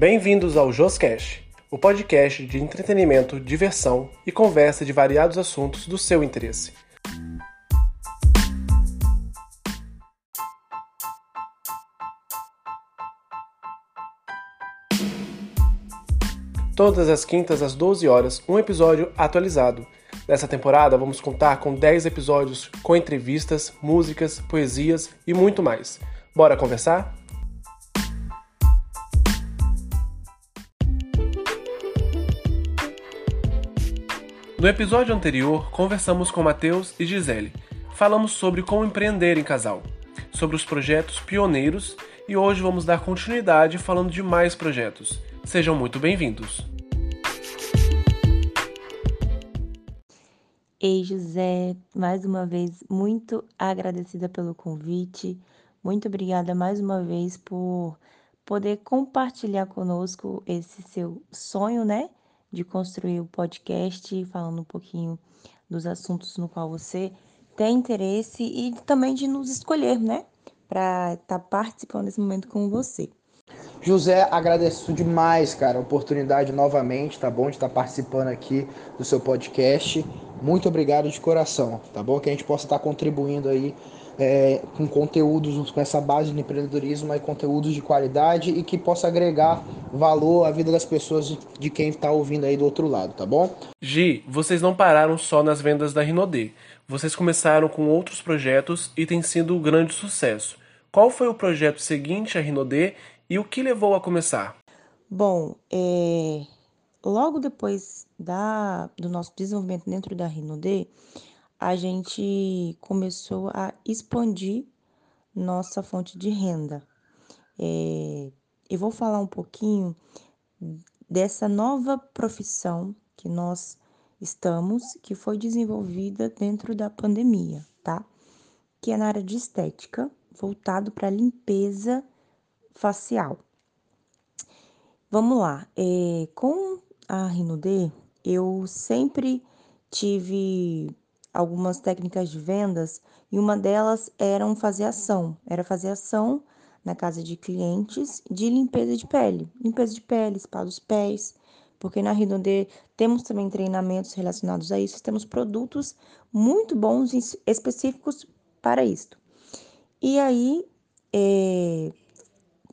Bem-vindos ao Joscast, o podcast de entretenimento, diversão e conversa de variados assuntos do seu interesse. Todas as quintas às 12 horas, um episódio atualizado. Nessa temporada, vamos contar com 10 episódios com entrevistas, músicas, poesias e muito mais. Bora conversar? No episódio anterior, conversamos com Matheus e Gisele. Falamos sobre como empreender em casal, sobre os projetos pioneiros e hoje vamos dar continuidade falando de mais projetos. Sejam muito bem-vindos. Ei, José, mais uma vez, muito agradecida pelo convite. Muito obrigada mais uma vez por poder compartilhar conosco esse seu sonho, né? De construir o podcast, falando um pouquinho dos assuntos no qual você tem interesse e também de nos escolher, né? Para estar tá participando desse momento com você. José, agradeço demais, cara, a oportunidade novamente, tá bom? De estar participando aqui do seu podcast. Muito obrigado de coração, tá bom? Que a gente possa estar contribuindo aí é, com conteúdos, com essa base de empreendedorismo e conteúdos de qualidade e que possa agregar valor à vida das pessoas de quem está ouvindo aí do outro lado, tá bom? Gi, vocês não pararam só nas vendas da Rinodê. Vocês começaram com outros projetos e tem sido um grande sucesso. Qual foi o projeto seguinte à Rinodê e o que levou a começar? Bom, é... logo depois da... do nosso desenvolvimento dentro da Rinodê, a gente começou a expandir nossa fonte de renda. É, eu vou falar um pouquinho dessa nova profissão que nós estamos, que foi desenvolvida dentro da pandemia, tá? Que é na área de estética, voltado para limpeza facial. Vamos lá, é, com a Rinode, eu sempre tive algumas técnicas de vendas e uma delas era fazer ação, era fazer ação na casa de clientes de limpeza de pele, limpeza de pele, spa dos pés, porque na Ridonde temos também treinamentos relacionados a isso, temos produtos muito bons específicos para isto. E aí, é,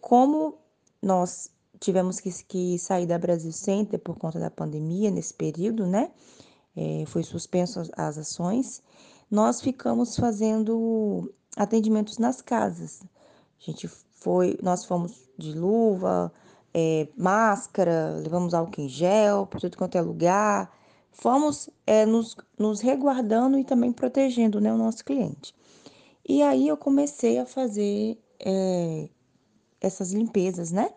como nós tivemos que, que sair da Brasil Center por conta da pandemia nesse período, né? É, foi suspenso as, ações, nós ficamos fazendo atendimentos nas casas. A gente foi, nós fomos de luva, é, máscara, levamos álcool em gel para tudo quanto é lugar. Fomos é, nos, nos reguardando e também protegendo né, o nosso cliente. E aí eu comecei a fazer é, essas limpezas, né?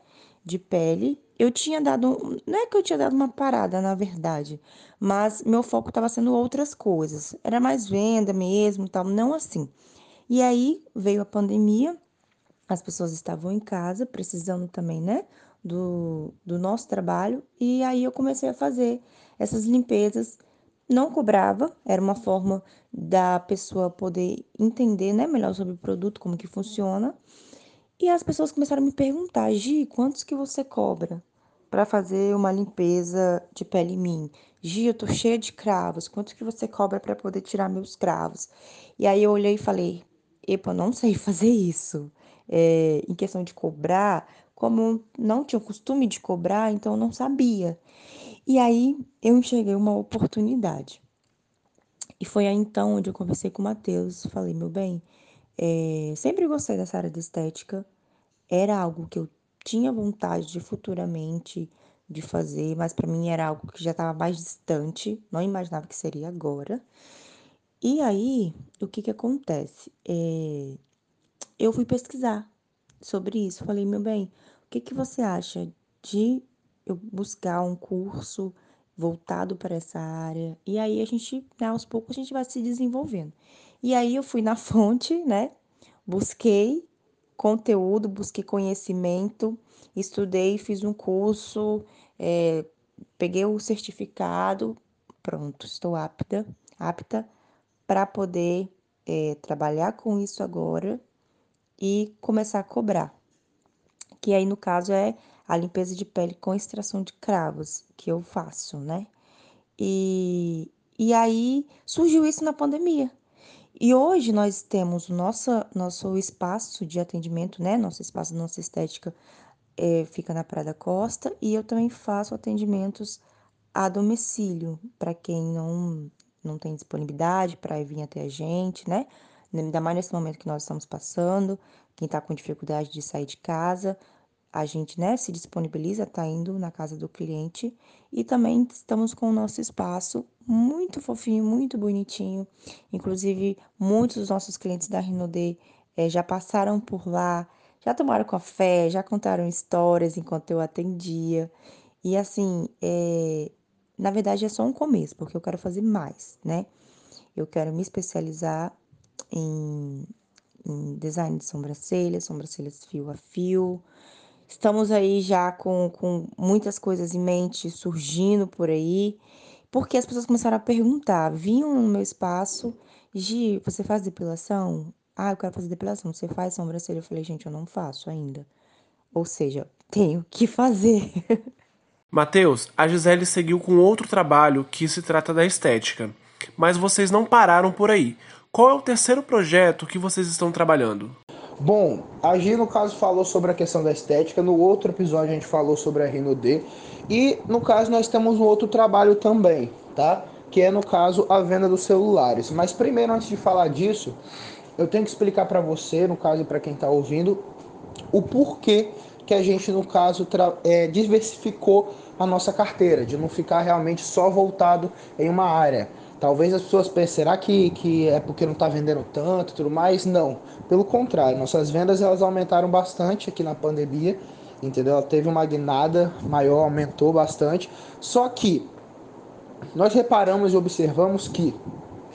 De pele eu tinha dado, não é que eu tinha dado uma parada, na verdade, mas meu foco estava sendo outras coisas. Era mais venda mesmo, tal, não assim. E aí veio a pandemia, as pessoas estavam em casa, precisando também, né, do, do nosso trabalho, e aí eu comecei a fazer essas limpezas. Não cobrava, era uma forma da pessoa poder entender, né, melhor sobre o produto, como que funciona. E as pessoas começaram a me perguntar, Gi, quantos que você cobra? Para fazer uma limpeza de pele em mim. Gia, eu tô cheia de cravos, quanto que você cobra para poder tirar meus cravos? E aí eu olhei e falei, epa, não sei fazer isso. É, em questão de cobrar, como não tinha o costume de cobrar, então não sabia. E aí eu enxerguei uma oportunidade. E foi aí então onde eu conversei com o Matheus, falei, meu bem, é, sempre gostei dessa área de estética, era algo que eu tinha vontade de futuramente de fazer, mas para mim era algo que já estava mais distante, não imaginava que seria agora. E aí, o que que acontece? É, eu fui pesquisar sobre isso. Falei, meu bem, o que que você acha de eu buscar um curso voltado para essa área? E aí a gente, né, aos poucos, a gente vai se desenvolvendo. E aí eu fui na fonte, né? Busquei conteúdo, busquei conhecimento, estudei, fiz um curso, é, peguei o certificado, pronto, estou apta, apta para poder é, trabalhar com isso agora e começar a cobrar. Que aí, no caso, é a limpeza de pele com extração de cravos, que eu faço, né? E, e aí surgiu isso na pandemia. E hoje nós temos o nosso, espaço de atendimento, né? Nosso espaço, nossa estética é, fica na Praia da Costa e eu também faço atendimentos a domicílio para quem não, não tem disponibilidade para vir até a gente, né? Ainda mais nesse momento que nós estamos passando, quem está com dificuldade de sair de casa, a gente né, se disponibiliza, está indo na casa do cliente e também estamos com o nosso espaço muito fofinho, muito bonitinho. Inclusive, muitos dos nossos clientes da Rinode é, já passaram por lá, já tomaram café, já contaram histórias enquanto eu atendia. E assim, é, na verdade é só um começo, porque eu quero fazer mais, né? Eu quero me especializar em, em design de sobrancelhas, sobrancelhas fio a fio, Estamos aí já com, com muitas coisas em mente surgindo por aí, porque as pessoas começaram a perguntar, vinham no meu espaço, Gi, você faz depilação? Ah, eu quero fazer depilação. Você faz sobrancelha? Eu falei, gente, eu não faço ainda. Ou seja, tenho que fazer. Matheus, a Gisele seguiu com outro trabalho que se trata da estética. Mas vocês não pararam por aí. Qual é o terceiro projeto que vocês estão trabalhando? Bom, a Gi, no caso, falou sobre a questão da estética. No outro episódio, a gente falou sobre a Rino D. E, no caso, nós temos um outro trabalho também, tá? Que é, no caso, a venda dos celulares. Mas, primeiro, antes de falar disso, eu tenho que explicar para você, no caso, para quem está ouvindo, o porquê que a gente, no caso, é, diversificou a nossa carteira, de não ficar realmente só voltado em uma área. Talvez as pessoas pensem, será que, que é porque não está vendendo tanto tudo mais? Não. Pelo contrário, nossas vendas elas aumentaram bastante aqui na pandemia, entendeu? Ela teve uma guinada maior, aumentou bastante. Só que nós reparamos e observamos que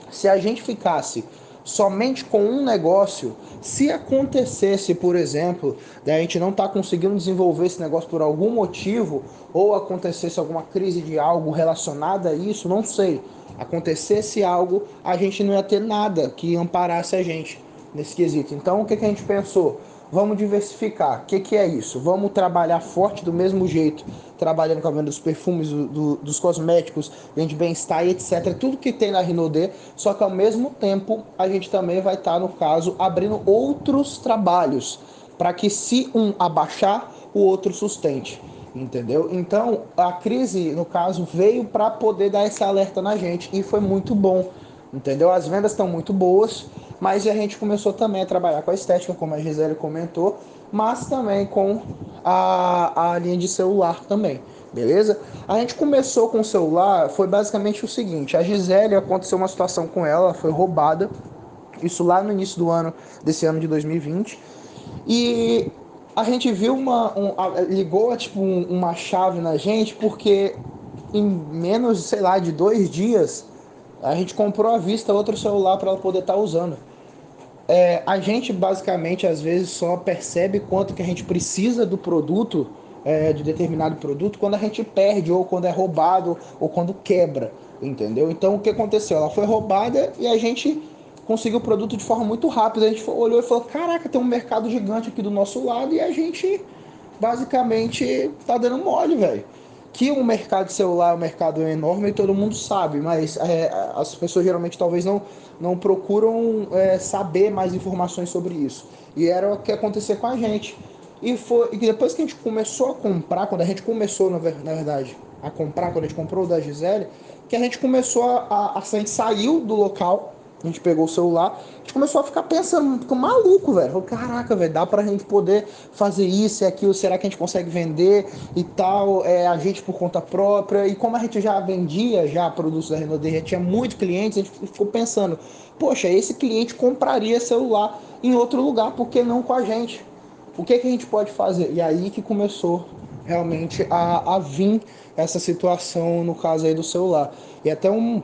se a gente ficasse somente com um negócio, se acontecesse, por exemplo, a gente não está conseguindo desenvolver esse negócio por algum motivo, ou acontecesse alguma crise de algo relacionado a isso, não sei acontecesse algo, a gente não ia ter nada que amparasse a gente nesse quesito. Então, o que, que a gente pensou? Vamos diversificar. O que, que é isso? Vamos trabalhar forte do mesmo jeito, trabalhando com a venda dos perfumes, do, do, dos cosméticos, vende bem-estar e etc. Tudo que tem na Rinode, só que ao mesmo tempo a gente também vai estar, tá, no caso, abrindo outros trabalhos para que se um abaixar, o outro sustente entendeu? Então a crise, no caso, veio para poder dar esse alerta na gente e foi muito bom, entendeu? As vendas estão muito boas, mas a gente começou também a trabalhar com a estética, como a Gisele comentou, mas também com a, a linha de celular também. Beleza? A gente começou com o celular, foi basicamente o seguinte: a Gisele aconteceu uma situação com ela, ela foi roubada, isso lá no início do ano, desse ano de 2020. E a gente viu uma. Um, ligou tipo um, uma chave na gente, porque em menos, sei lá, de dois dias, a gente comprou à vista outro celular para ela poder estar tá usando. É, a gente basicamente às vezes só percebe quanto que a gente precisa do produto, é, de determinado produto, quando a gente perde, ou quando é roubado, ou quando quebra. Entendeu? Então o que aconteceu? Ela foi roubada e a gente conseguiu o produto de forma muito rápida. A gente olhou e falou: caraca, tem um mercado gigante aqui do nosso lado e a gente basicamente tá dando mole, velho. Que o mercado celular é um mercado enorme e todo mundo sabe, mas é, as pessoas geralmente talvez não, não procuram é, saber mais informações sobre isso. E era o que acontecia com a gente. E, foi, e depois que a gente começou a comprar, quando a gente começou, na, verdade, a comprar, quando a gente comprou o da Gisele, que a gente começou a, a, a gente saiu do local a gente pegou o celular, a gente começou a ficar pensando, ficou maluco, velho. Falei, caraca, velho, dá pra gente poder fazer isso e aquilo, será que a gente consegue vender e tal, é, a gente por conta própria. E como a gente já vendia já produtos da Renault, já tinha muitos clientes, a gente ficou pensando, poxa, esse cliente compraria celular em outro lugar, por que não com a gente? O que, que a gente pode fazer? E aí que começou realmente a, a vir essa situação, no caso aí do celular. E até um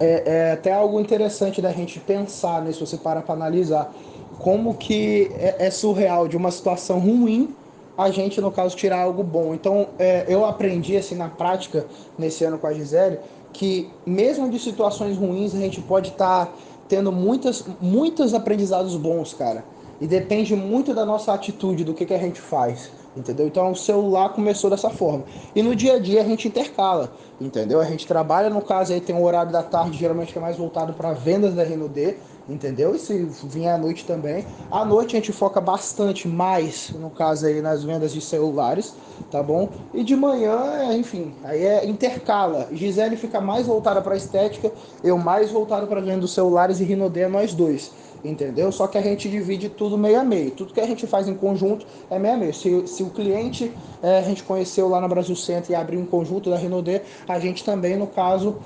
é, é até algo interessante da gente pensar, né, se você para para analisar, como que é, é, surreal de uma situação ruim a gente, no caso, tirar algo bom. Então, é, eu aprendi, assim, na prática, nesse ano com a Gisele, que mesmo de situações ruins, a gente pode estar tá tendo muitas, muitos aprendizados bons, cara. E depende muito da nossa atitude, do que, que a gente faz. Entendeu? Então o celular começou dessa forma. E no dia a dia a gente intercala, entendeu? A gente trabalha, no caso aí tem um horário da tarde, geralmente que é mais voltado para vendas da RND, entendeu? E se vier à noite também. À noite a gente foca bastante mais, no caso aí, nas vendas de celulares, tá bom? E de manhã, enfim, aí é intercala. Gisele fica mais voltada para estética, eu mais voltado para venda dos celulares e Rinodê é nós dois entendeu? Só que a gente divide tudo meio a meio. Tudo que a gente faz em conjunto é meio a meio. Se, se o cliente é, a gente conheceu lá na Brasil Center e abriu um conjunto da Renault, a gente também, no caso,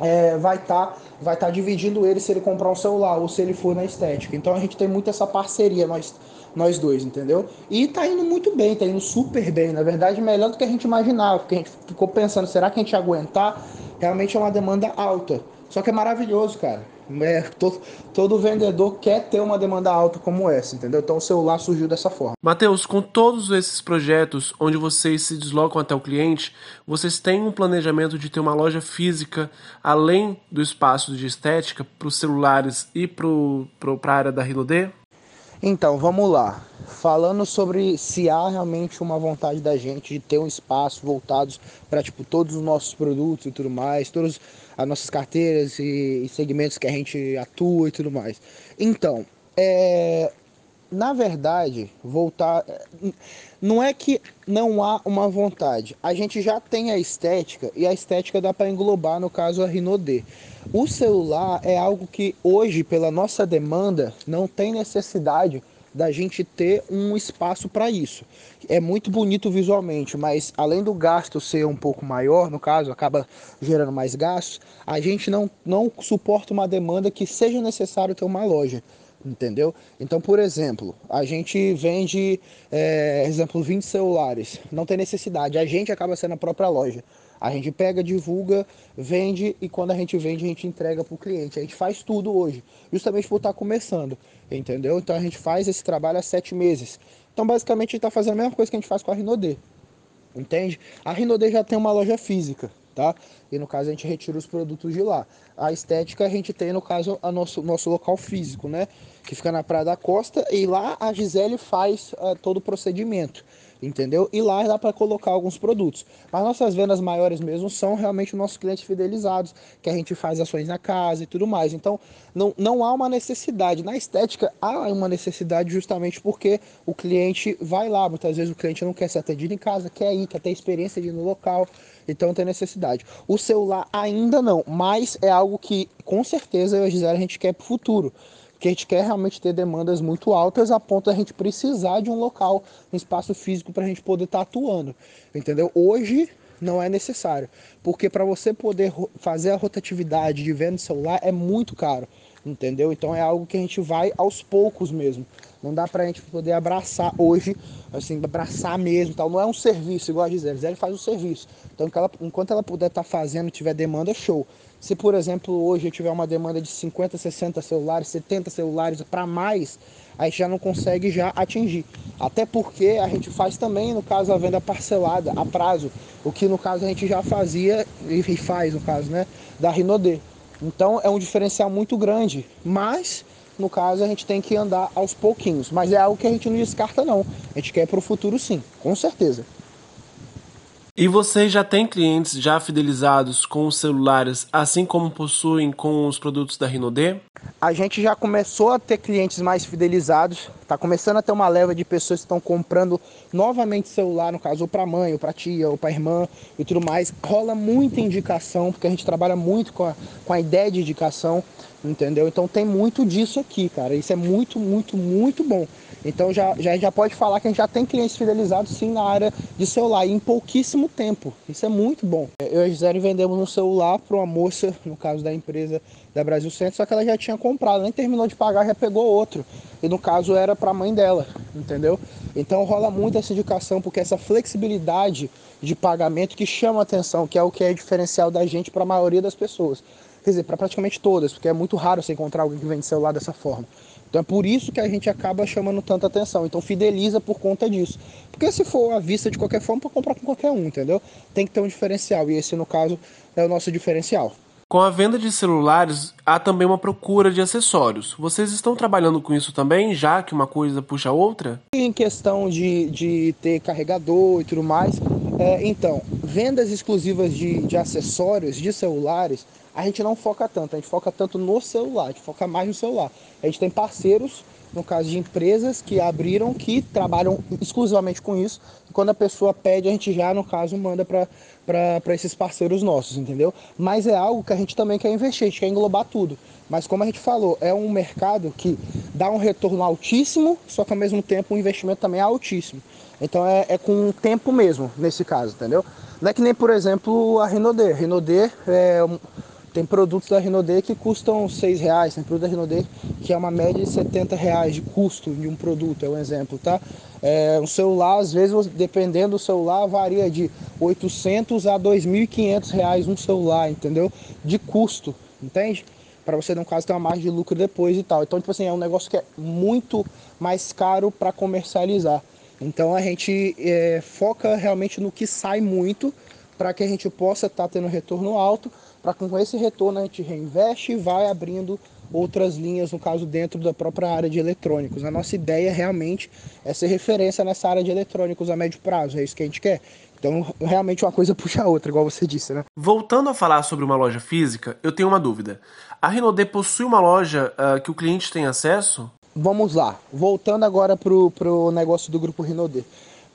é, vai estar tá, vai tá dividindo ele se ele comprar um celular ou se ele for na estética. Então a gente tem muito essa parceria, nós, nós dois, entendeu? E tá indo muito bem, tá indo super bem. Na verdade, melhor do que a gente imaginava, porque a gente ficou pensando, será que a gente ia aguentar? Realmente é uma demanda alta. Só que é maravilhoso, cara. É, todo, todo vendedor quer ter uma demanda alta como essa, entendeu? Então o celular surgiu dessa forma. Matheus, com todos esses projetos onde vocês se deslocam até o cliente, vocês têm um planejamento de ter uma loja física além do espaço de estética para os celulares e para a área da Rilodê? Então, vamos lá. Falando sobre se há realmente uma vontade da gente de ter um espaço voltados para tipo todos os nossos produtos e tudo mais, todas as nossas carteiras e, e segmentos que a gente atua e tudo mais. Então, é, na verdade, voltar. Não é que não há uma vontade. A gente já tem a estética e a estética dá para englobar, no caso, a Rinode. O celular é algo que hoje, pela nossa demanda, não tem necessidade da gente ter um espaço para isso. É muito bonito visualmente, mas além do gasto ser um pouco maior, no caso, acaba gerando mais gastos, a gente não, não suporta uma demanda que seja necessário ter uma loja entendeu? Então, por exemplo, a gente vende, é, exemplo, 20 celulares, não tem necessidade, a gente acaba sendo a própria loja. A gente pega, divulga, vende e quando a gente vende, a gente entrega para o cliente. A gente faz tudo hoje, justamente por estar tá começando, entendeu? Então a gente faz esse trabalho há sete meses. Então, basicamente, a gente está fazendo a mesma coisa que a gente faz com a Rinodê, entende? A Rinodê já tem uma loja física, tá? E no caso a gente retira os produtos de lá. A estética a gente tem, no caso, a nosso, nosso local físico, né? Que fica na Praia da Costa e lá a Gisele faz uh, todo o procedimento entendeu? E lá dá para colocar alguns produtos. Mas nossas vendas maiores mesmo são realmente os nossos clientes fidelizados, que a gente faz ações na casa e tudo mais. Então, não, não há uma necessidade. Na estética, há uma necessidade justamente porque o cliente vai lá. Muitas vezes o cliente não quer ser atendido em casa, quer ir, quer ter experiência de ir no local. Então tem necessidade. O celular ainda não, mas é algo que com certeza eu e a Gisele a gente quer para o futuro que a gente quer realmente ter demandas muito altas a ponto da gente precisar de um local, um espaço físico para a gente poder estar tá atuando, entendeu? Hoje não é necessário, porque para você poder fazer a rotatividade de venda celular é muito caro, entendeu? Então é algo que a gente vai aos poucos mesmo. Não dá para a gente poder abraçar hoje, assim, abraçar mesmo, tal. Não é um serviço igual a Gisele. Gisele faz o serviço. Então, ela, enquanto ela puder estar tá fazendo, tiver demanda, show. Se, por exemplo, hoje eu tiver uma demanda de 50, 60 celulares, 70 celulares para mais, a gente já não consegue já atingir. Até porque a gente faz também, no caso, a venda parcelada, a prazo, o que no caso a gente já fazia e faz, no caso, né, da Rinodê. Então é um diferencial muito grande, mas no caso a gente tem que andar aos pouquinhos. Mas é algo que a gente não descarta não. A gente quer para o futuro sim, com certeza. E vocês já têm clientes já fidelizados com os celulares, assim como possuem com os produtos da Rinode? A gente já começou a ter clientes mais fidelizados, está começando a ter uma leva de pessoas que estão comprando novamente celular, no caso, ou para mãe, ou para tia, ou para irmã e tudo mais. Rola muita indicação, porque a gente trabalha muito com a, com a ideia de indicação, entendeu? Então tem muito disso aqui, cara. Isso é muito, muito, muito bom. Então já, já, já pode falar que a gente já tem clientes fidelizados sim na área de celular em pouquíssimo tempo. Isso é muito bom. Eu e a Gisele vendemos um celular para uma moça, no caso da empresa da Brasil Centro, só que ela já tinha comprado, nem terminou de pagar, já pegou outro. E no caso era para a mãe dela, entendeu? Então rola muito essa indicação, porque essa flexibilidade de pagamento que chama atenção, que é o que é diferencial da gente para a maioria das pessoas. Quer dizer, para praticamente todas, porque é muito raro você encontrar alguém que vende celular dessa forma. Então é por isso que a gente acaba chamando tanta atenção. Então fideliza por conta disso. Porque se for à vista de qualquer forma, para comprar com qualquer um, entendeu? Tem que ter um diferencial. E esse, no caso, é o nosso diferencial. Com a venda de celulares, há também uma procura de acessórios. Vocês estão trabalhando com isso também, já que uma coisa puxa a outra? Em questão de, de ter carregador e tudo mais, é, então, vendas exclusivas de, de acessórios de celulares, a gente não foca tanto, a gente foca tanto no celular, a gente foca mais no celular. A gente tem parceiros no caso de empresas que abriram, que trabalham exclusivamente com isso. Quando a pessoa pede, a gente já, no caso, manda para esses parceiros nossos, entendeu? Mas é algo que a gente também quer investir, a gente quer englobar tudo. Mas como a gente falou, é um mercado que dá um retorno altíssimo, só que ao mesmo tempo o investimento também é altíssimo. Então é, é com tempo mesmo, nesse caso, entendeu? Não é que nem, por exemplo, a Renaudet. Renaudet é tem produtos da Renaudet que custam 6 reais, tem produto da Renaudet que é uma média de 70 reais de custo de um produto, é um exemplo, tá? É, um celular, às vezes, dependendo do celular, varia de 800 a 2.500 reais um celular, entendeu? De custo, entende? Para você, no caso, ter uma margem de lucro depois e tal. Então, tipo assim, é um negócio que é muito mais caro para comercializar. Então, a gente é, foca realmente no que sai muito para que a gente possa estar tá tendo retorno alto para com esse retorno a gente reinveste e vai abrindo outras linhas, no caso dentro da própria área de eletrônicos. A nossa ideia realmente é ser referência nessa área de eletrônicos a médio prazo, é isso que a gente quer. Então, realmente uma coisa puxa a outra, igual você disse, né? Voltando a falar sobre uma loja física, eu tenho uma dúvida. A Rinode possui uma loja uh, que o cliente tem acesso? Vamos lá. Voltando agora para o negócio do grupo Rinode.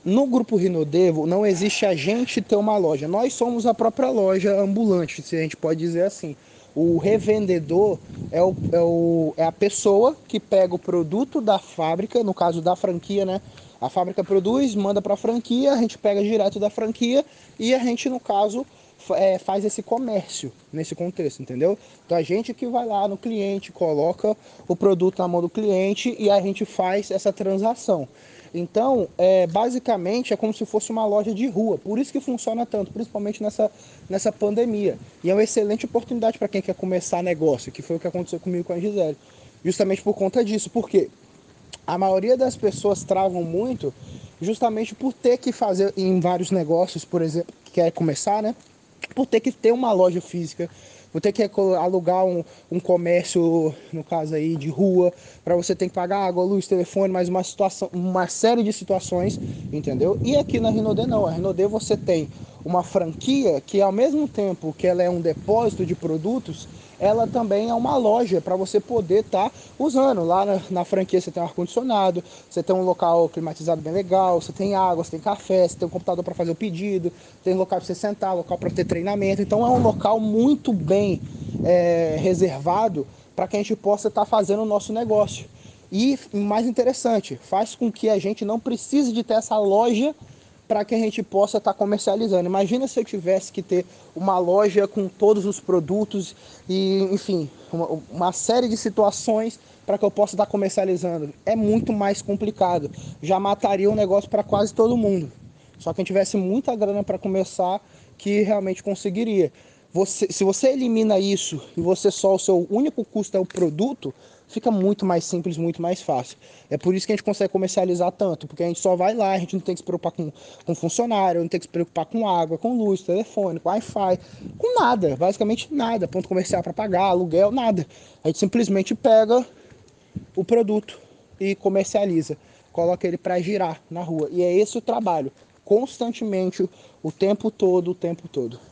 No grupo Rinodevo não existe a gente ter uma loja. Nós somos a própria loja ambulante, se a gente pode dizer assim. O revendedor é, o, é, o, é a pessoa que pega o produto da fábrica, no caso da franquia, né? A fábrica produz, manda para a franquia, a gente pega direto da franquia e a gente, no caso, é, faz esse comércio nesse contexto, entendeu? Então a gente que vai lá no cliente, coloca o produto na mão do cliente e a gente faz essa transação. Então, é, basicamente, é como se fosse uma loja de rua. Por isso que funciona tanto, principalmente nessa, nessa pandemia. E é uma excelente oportunidade para quem quer começar negócio, que foi o que aconteceu comigo com a Gisele. Justamente por conta disso. Porque a maioria das pessoas travam muito justamente por ter que fazer em vários negócios, por exemplo, que quer começar, né? Por ter que ter uma loja física, vou ter que alugar um, um comércio, no caso aí, de rua, para você ter que pagar água, luz, telefone, mais uma situação, uma série de situações, entendeu? E aqui na Rinode não, a Rinode você tem uma franquia que ao mesmo tempo que ela é um depósito de produtos, ela também é uma loja para você poder estar tá usando. Lá na, na, franquia você tem um ar-condicionado, você tem um local climatizado bem legal, você tem água, você tem café, você tem um computador para fazer o pedido, tem local para você sentar, local para ter treinamento. Então é um local muito bem é, reservado para que a gente possa estar tá fazendo o nosso negócio. E mais interessante, faz com que a gente não precise de ter essa loja para que a gente possa estar tá comercializando. Imagina se eu tivesse que ter uma loja com todos os produtos e, enfim, uma, uma série de situações para que eu possa estar tá comercializando. É muito mais complicado. Já mataria o um negócio para quase todo mundo. Só quem tivesse muita grana para começar, que realmente conseguiria. Você, se você elimina isso e você só o seu único custo é o produto, fica muito mais simples, muito mais fácil. É por isso que a gente consegue comercializar tanto, porque a gente só vai lá, a gente não tem que se preocupar com, com funcionário, não tem que se preocupar com água, com luz, telefone, com Wi-Fi, com nada, basicamente nada, ponto comercial para pagar, aluguel, nada. A gente simplesmente pega o produto e comercializa, coloca ele para girar na rua. E é esse o trabalho, constantemente, o tempo todo, o tempo todo.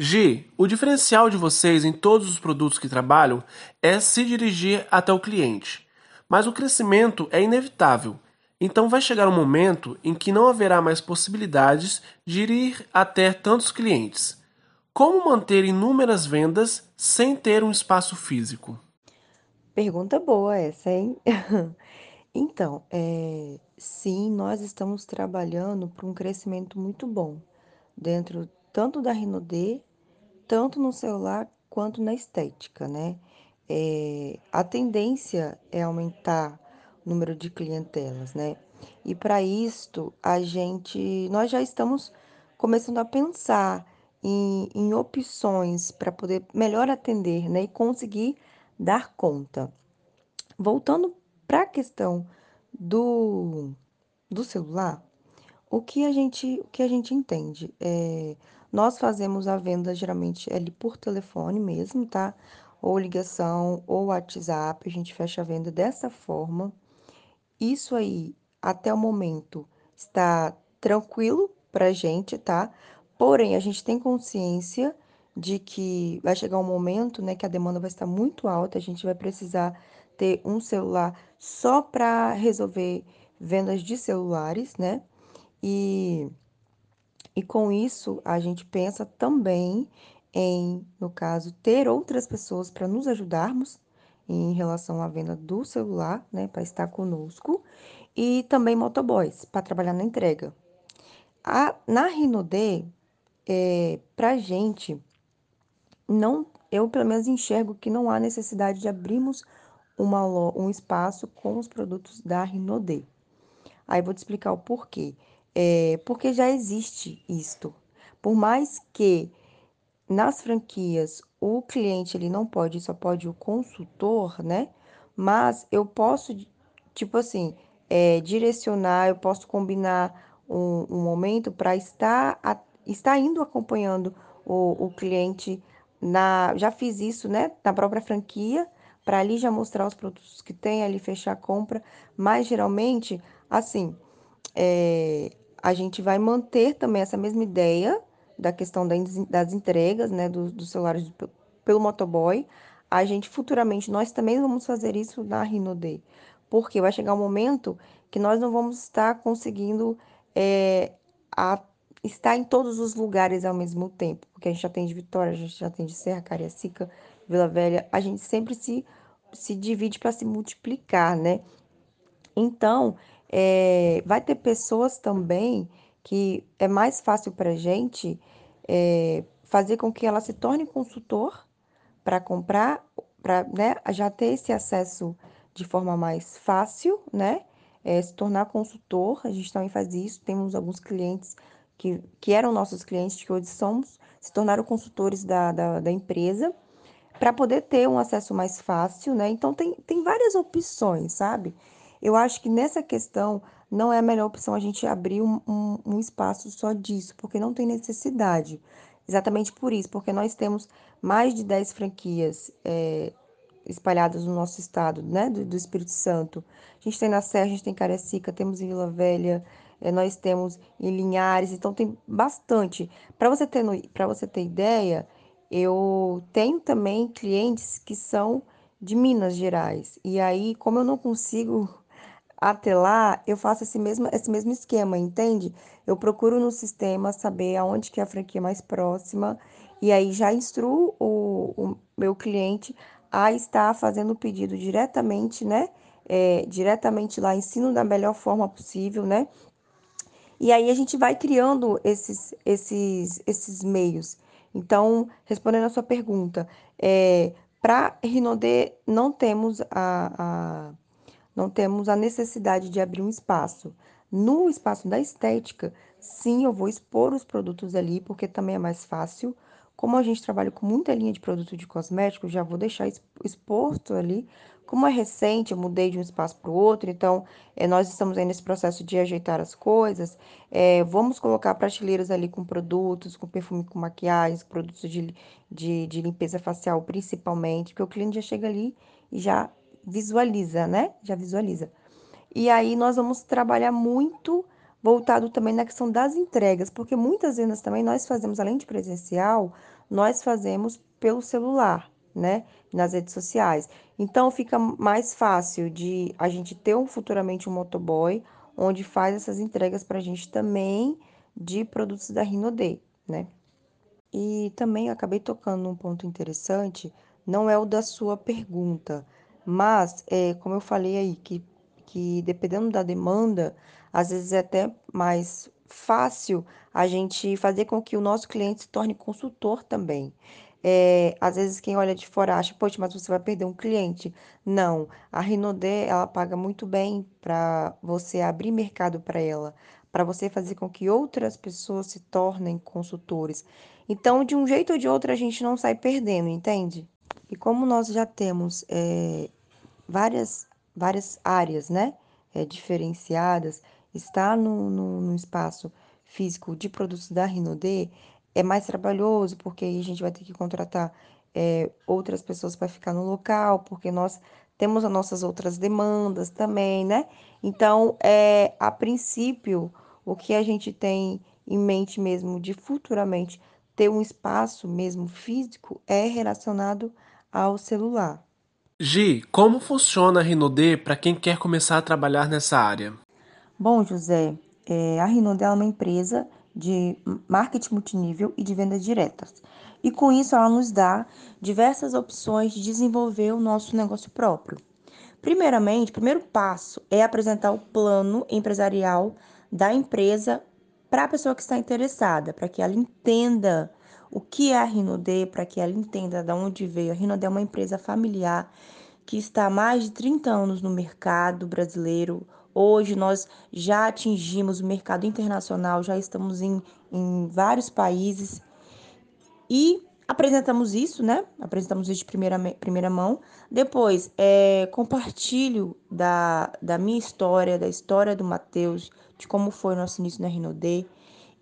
G. O diferencial de vocês em todos os produtos que trabalham é se dirigir até o cliente. Mas o crescimento é inevitável, então vai chegar um momento em que não haverá mais possibilidades de ir até tantos clientes. Como manter inúmeras vendas sem ter um espaço físico? Pergunta boa essa, hein? então, é, sim, nós estamos trabalhando para um crescimento muito bom dentro tanto da Rinode tanto no celular quanto na estética, né? É, a tendência é aumentar o número de clientelas, né? E para isto, a gente, nós já estamos começando a pensar em, em opções para poder melhor atender, né? E conseguir dar conta. Voltando para a questão do, do celular, o que a gente, o que a gente entende é Nós fazemos a venda geralmente ali por telefone mesmo, tá? Ou ligação ou WhatsApp, a gente fecha a venda dessa forma. Isso aí, até o momento, está tranquilo pra gente, tá? Porém, a gente tem consciência de que vai chegar um momento, né, que a demanda vai estar muito alta, a gente vai precisar ter um celular só para resolver vendas de celulares, né? E, e com isso, a gente pensa também em, no caso, ter outras pessoas para nos ajudarmos em relação à venda do celular, né, para estar conosco, e também motoboys para trabalhar na entrega. A, na Rinode, é, para gente, não, eu pelo menos enxergo que não há necessidade de abrirmos uma, um espaço com os produtos da Rinode. Aí vou te explicar o porquê. É, porque já existe isto. Por mais que nas franquias o cliente ele não pode, só pode o consultor, né? Mas eu posso, tipo assim, é, direcionar, eu posso combinar um, um momento para estar, estar indo acompanhando o, o cliente na. Já fiz isso, né? Na própria franquia, para ali já mostrar os produtos que tem, ali fechar a compra. Mas geralmente, assim, é, a gente vai manter também essa mesma ideia da questão das entregas, né, dos, celulares pelo motoboy. A gente futuramente, nós também vamos fazer isso na Rinode, porque vai chegar um momento que nós não vamos estar conseguindo é, a, estar em todos os lugares ao mesmo tempo, porque a gente já tem de Vitória, a gente já tem de Serra, Cariacica, Vila Velha, a gente sempre se, se divide para se multiplicar, né? Então, é, vai ter pessoas também que é mais fácil para a gente é, fazer com que ela se torne consultor para comprar, para né, já ter esse acesso de forma mais fácil, né? É, se tornar consultor, a gente também faz isso. Temos alguns clientes que, que eram nossos clientes, que hoje somos, se tornaram consultores da, da, da empresa, para poder ter um acesso mais fácil, né? Então, tem, tem várias opções, sabe? Eu acho que nessa questão não é a melhor opção a gente abrir um, um, um espaço só disso, porque não tem necessidade. Exatamente por isso, porque nós temos mais de 10 franquias é, espalhadas no nosso estado, né, do, do, Espírito Santo. A gente tem na Serra, a gente tem em Cariacica, temos em Vila Velha, é, nós temos em Linhares, então tem bastante. Para você ter para você ter ideia, eu tenho também clientes que são de Minas Gerais. E aí, como eu não consigo até lá, eu faço esse mesmo, esse mesmo esquema, entende? Eu procuro no sistema saber aonde que é a franquia mais próxima e aí já instruo o, o meu cliente a estar fazendo o pedido diretamente, né? É, diretamente lá, ensino da melhor forma possível, né? E aí a gente vai criando esses, esses, esses meios. Então, respondendo a sua pergunta, é, para Rinode não temos a, a não temos a necessidade de abrir um espaço. No espaço da estética, sim, eu vou expor os produtos ali, porque também é mais fácil. Como a gente trabalha com muita linha de produto de cosméticos, já vou deixar exposto ali. Como é recente, eu mudei de um espaço para o outro, então é, nós estamos aí nesse processo de ajeitar as coisas. É, vamos colocar prateleiras ali com produtos, com perfume, com maquiagens, produtos de, de, de limpeza facial principalmente, porque o cliente já chega ali e já visualiza, né? Já visualiza. E aí nós vamos trabalhar muito voltado também na questão das entregas, porque muitas vendas também nós fazemos, além de presencial, nós fazemos pelo celular, né? Nas redes sociais. Então fica mais fácil de a gente ter um, futuramente um motoboy onde faz essas entregas para a gente também de produtos da Rinode, né? E também acabei tocando num ponto interessante, não é o da sua pergunta, mas, é, como eu falei aí, que, que dependendo da demanda, às vezes é até mais fácil a gente fazer com que o nosso cliente se torne consultor também. É, às vezes quem olha de fora acha, poxa, mas você vai perder um cliente. Não, a Rinode, ela paga muito bem para você abrir mercado para ela, para você fazer com que outras pessoas se tornem consultores. Então, de um jeito ou de outro, a gente não sai perdendo, entende? E como nós já temos é, várias, várias áreas, né? É, diferenciadas, está no, no, no, espaço físico de produtos da Rinode, é mais trabalhoso, porque aí a gente vai ter que contratar é, outras pessoas para ficar no local, porque nós temos as nossas outras demandas também, né? Então, é, a princípio, o que a gente tem em mente mesmo de futuramente ter um espaço mesmo físico é relacionado ao celular. Gi, como funciona a Rinode para quem quer começar a trabalhar nessa área? Bom, José, é, a Rinode é uma empresa de marketing multinível e de vendas diretas. E com isso ela nos dá diversas opções de desenvolver o nosso negócio próprio. Primeiramente, o primeiro passo é apresentar o plano empresarial da empresa para a pessoa que está interessada, para que ela entenda o que é a Rinode, para que ela entenda de onde veio. A Rinode é uma empresa familiar que está há mais de 30 anos no mercado brasileiro. Hoje nós já atingimos o mercado internacional, já estamos em, em vários países e apresentamos isso, né? Apresentamos isso de primeira, primeira mão. Depois, é, compartilho da, da minha história, da história do Matheus, de como foi o nosso início na Rinode.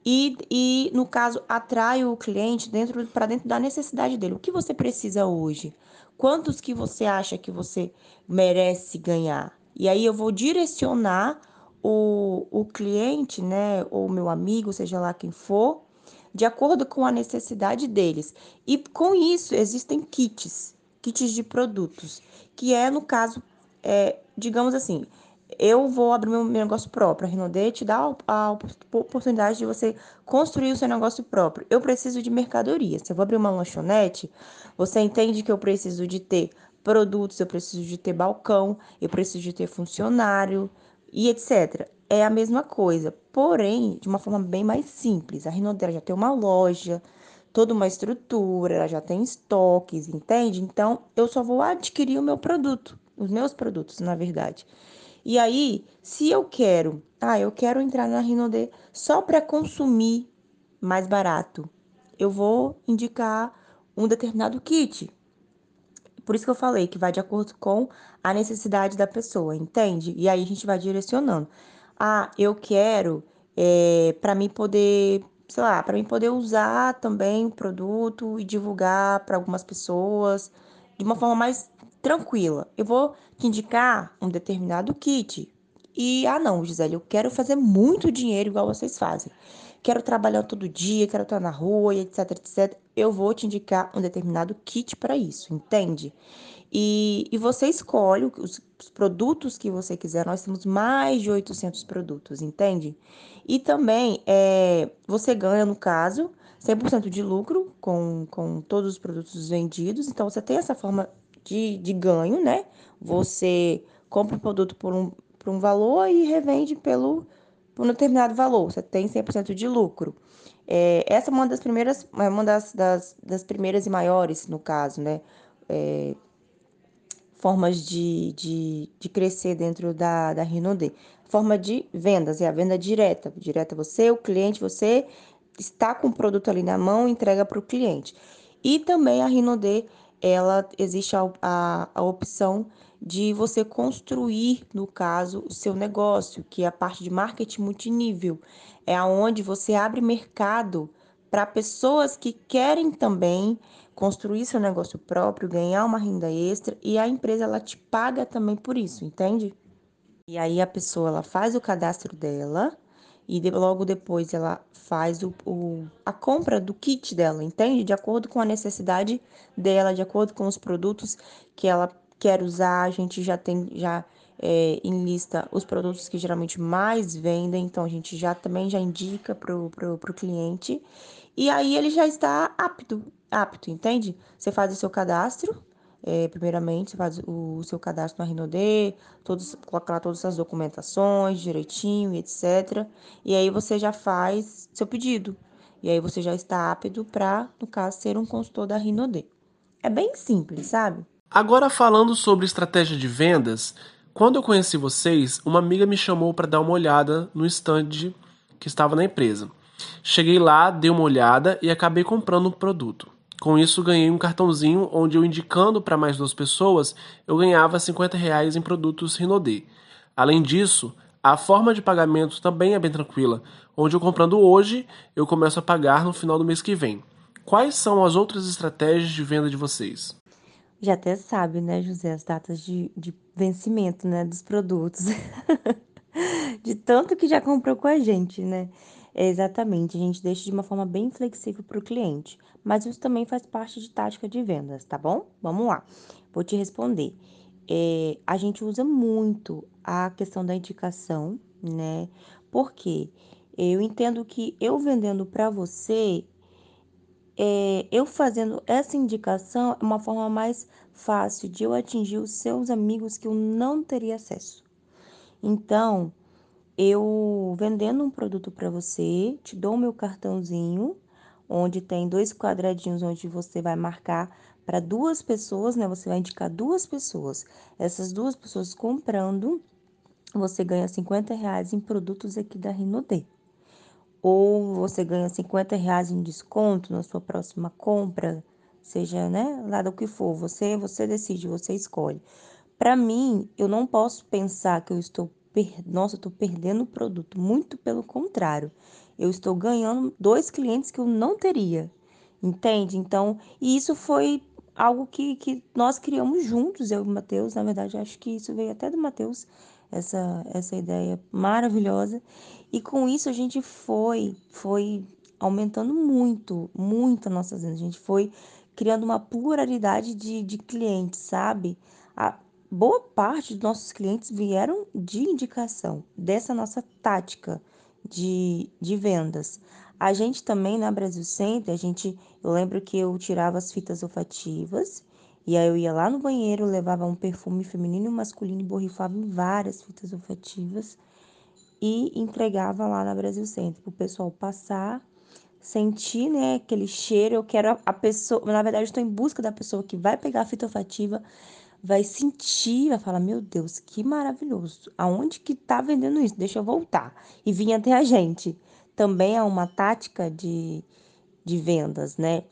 E, e, no caso, atraio o cliente dentro para dentro da necessidade dele. O que você precisa hoje? Quantos que você acha que você merece ganhar? E aí eu vou direcionar o, o cliente, né, ou meu amigo, seja lá quem for, de acordo com a necessidade deles. E com isso existem kits, kits de produtos, que é no caso, é, digamos assim, eu vou abrir meu negócio próprio. A Rinode te dá a oportunidade de você construir o seu negócio próprio. Eu preciso de mercadoria. Se eu vou abrir uma lanchonete, você entende que eu preciso de ter produtos, eu preciso de ter balcão, eu preciso de ter funcionário e etc. É a mesma coisa, porém de uma forma bem mais simples. A Rinode já tem uma loja, toda uma estrutura, ela já tem estoques, entende? Então eu só vou adquirir o meu produto, os meus produtos, na verdade. E aí, se eu quero, ah, eu quero entrar na Rinode só para consumir mais barato, eu vou indicar um determinado kit. Por isso que eu falei que vai de acordo com a necessidade da pessoa, entende? E aí a gente vai direcionando. Ah, eu quero é, para mim poder, sei lá, para mim poder usar também o produto e divulgar para algumas pessoas de uma forma mais tranquila. Eu vou te indicar um determinado kit. E, ah, não, Gisele, eu quero fazer muito dinheiro igual vocês fazem. Quero trabalhar todo dia, quero estar na rua, etc, etc. Eu vou te indicar um determinado kit para isso, entende? E, e você escolhe os, os produtos que você quiser. Nós temos mais de 800 produtos, entende? E também é, você ganha, no caso, 100% de lucro com, com todos os produtos vendidos. Então, você tem essa forma de, de ganho, né? Você compra o produto por um, por um valor e revende pelo, por um determinado valor. Você tem 100% de lucro. É, essa é uma das primeiras, é uma das, das, das primeiras e maiores, no caso, né? É, formas de, de, de crescer dentro da, da Rinode. Forma de vendas, é a venda direta. Direta você, o cliente, você está com o produto ali na mão, entrega para o cliente. E também a Rinode ela existe a, a, a opção de você construir, no caso, o seu negócio, que é a parte de marketing multinível. É aonde você abre mercado para pessoas que querem também construir seu negócio próprio, ganhar uma renda extra e a empresa ela te paga também por isso, entende? E aí a pessoa ela faz o cadastro dela e de, logo depois ela faz o, o, a compra do kit dela, entende? De acordo com a necessidade dela, de acordo com os produtos que ela quer usar. A gente já tem já é, em lista os produtos que geralmente mais vendem, então a gente já também já indica pro, pro cliente. E aí ele já está apto, apto, entende? Você faz o seu cadastro é, primeiramente, faz o, seu cadastro na Rinode, todos, coloca lá todas as documentações direitinho e etc. E aí você já faz seu pedido. E aí você já está apto para, no caso, ser um consultor da Rinode. É bem simples, sabe? Agora falando sobre estratégia de vendas, quando eu conheci vocês, uma amiga me chamou para dar uma olhada no stand que estava na empresa. Cheguei lá, dei uma olhada e acabei comprando um produto. Com isso, ganhei um cartãozinho onde eu indicando para mais duas pessoas, eu ganhava 50 reais em produtos Rinode. Além disso, A forma de pagamento também é bem tranquila, onde eu comprando hoje, eu começo a pagar no final do mês que vem. Quais são as outras estratégias de venda de vocês? Já até sabe, né, José, as datas de, de vencimento, né, dos produtos. de tanto que já comprou com a gente, né? É exatamente, a gente deixa de uma forma bem flexível para o cliente, mas isso também faz parte de tática de vendas, tá bom? Vamos lá, vou te responder é, a gente usa muito a questão da indicação, né? Porque eu entendo que eu vendendo para você, é, eu fazendo essa indicação é uma forma mais fácil de eu atingir os seus amigos que eu não teria acesso. Então, eu vendendo um produto para você, te dou o meu cartãozinho, onde tem dois quadradinhos onde você vai marcar para duas pessoas, né? Você vai indicar duas pessoas. Essas duas pessoas comprando, você ganha 50 reais em produtos aqui da Rinode. Ou você ganha 50 reais em desconto na sua próxima compra, seja, né, lá do que for. Você, você decide, você escolhe. Para mim, eu não posso pensar que eu estou per... nossa, estou perdendo o produto. Muito pelo contrário. Eu estou ganhando dois clientes que eu não teria. Entende? Então, e isso foi algo que, que nós criamos juntos, eu e o Matheus. Na verdade, acho que isso veio até do Matheus, essa, essa ideia maravilhosa. E com isso a gente foi, foi aumentando muito, muito as nossas vendas. A gente foi criando uma pluralidade de, de clientes, sabe? A boa parte dos nossos clientes vieram de indicação dessa nossa tática de, de vendas. A gente também na Brasil Center, a gente, eu lembro que eu tirava as fitas olfativas e aí eu ia lá no banheiro, levava um perfume feminino e masculino e borrifava em várias fitas olfativas e entregava lá na Brasil Center para o pessoal passar, sentir, né, aquele cheiro. Eu quero a, a pessoa, na verdade, estou em busca da pessoa que vai pegar a fita olfativa, vai sentir, vai falar: Meu Deus, que maravilhoso! Aonde que tá vendendo isso? Deixa eu voltar. E vinha até a gente também é uma tática de, de vendas, né?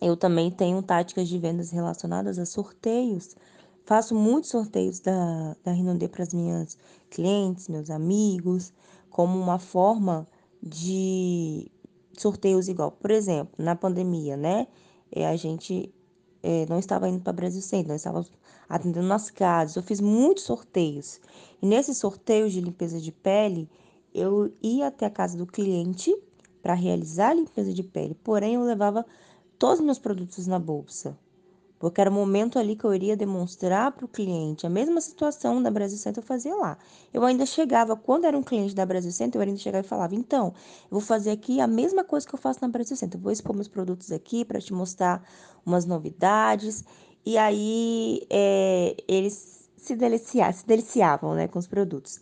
Eu também tenho táticas de vendas relacionadas a sorteios. Faço muitos sorteios da, da Rinode para as minhas clientes, meus amigos, como uma forma de sorteios igual. Por exemplo, na pandemia, né? É, a gente é, não estava indo para Brasil Centro, nós estávamos atendendo nas casas. Eu fiz muitos sorteios. E nesses sorteios de limpeza de pele, eu ia até a casa do cliente para realizar a limpeza de pele, porém eu levava todos os meus produtos na bolsa, porque era o momento ali que eu iria demonstrar para o cliente a mesma situação da Brasil Center eu fazia lá. Eu ainda chegava, quando era um cliente da Brasil Center, eu ainda chegava e falava: então, eu vou fazer aqui a mesma coisa que eu faço na Brasil Center, eu vou expor meus produtos aqui para te mostrar umas novidades. E aí é, eles se, se deliciavam né, com os produtos.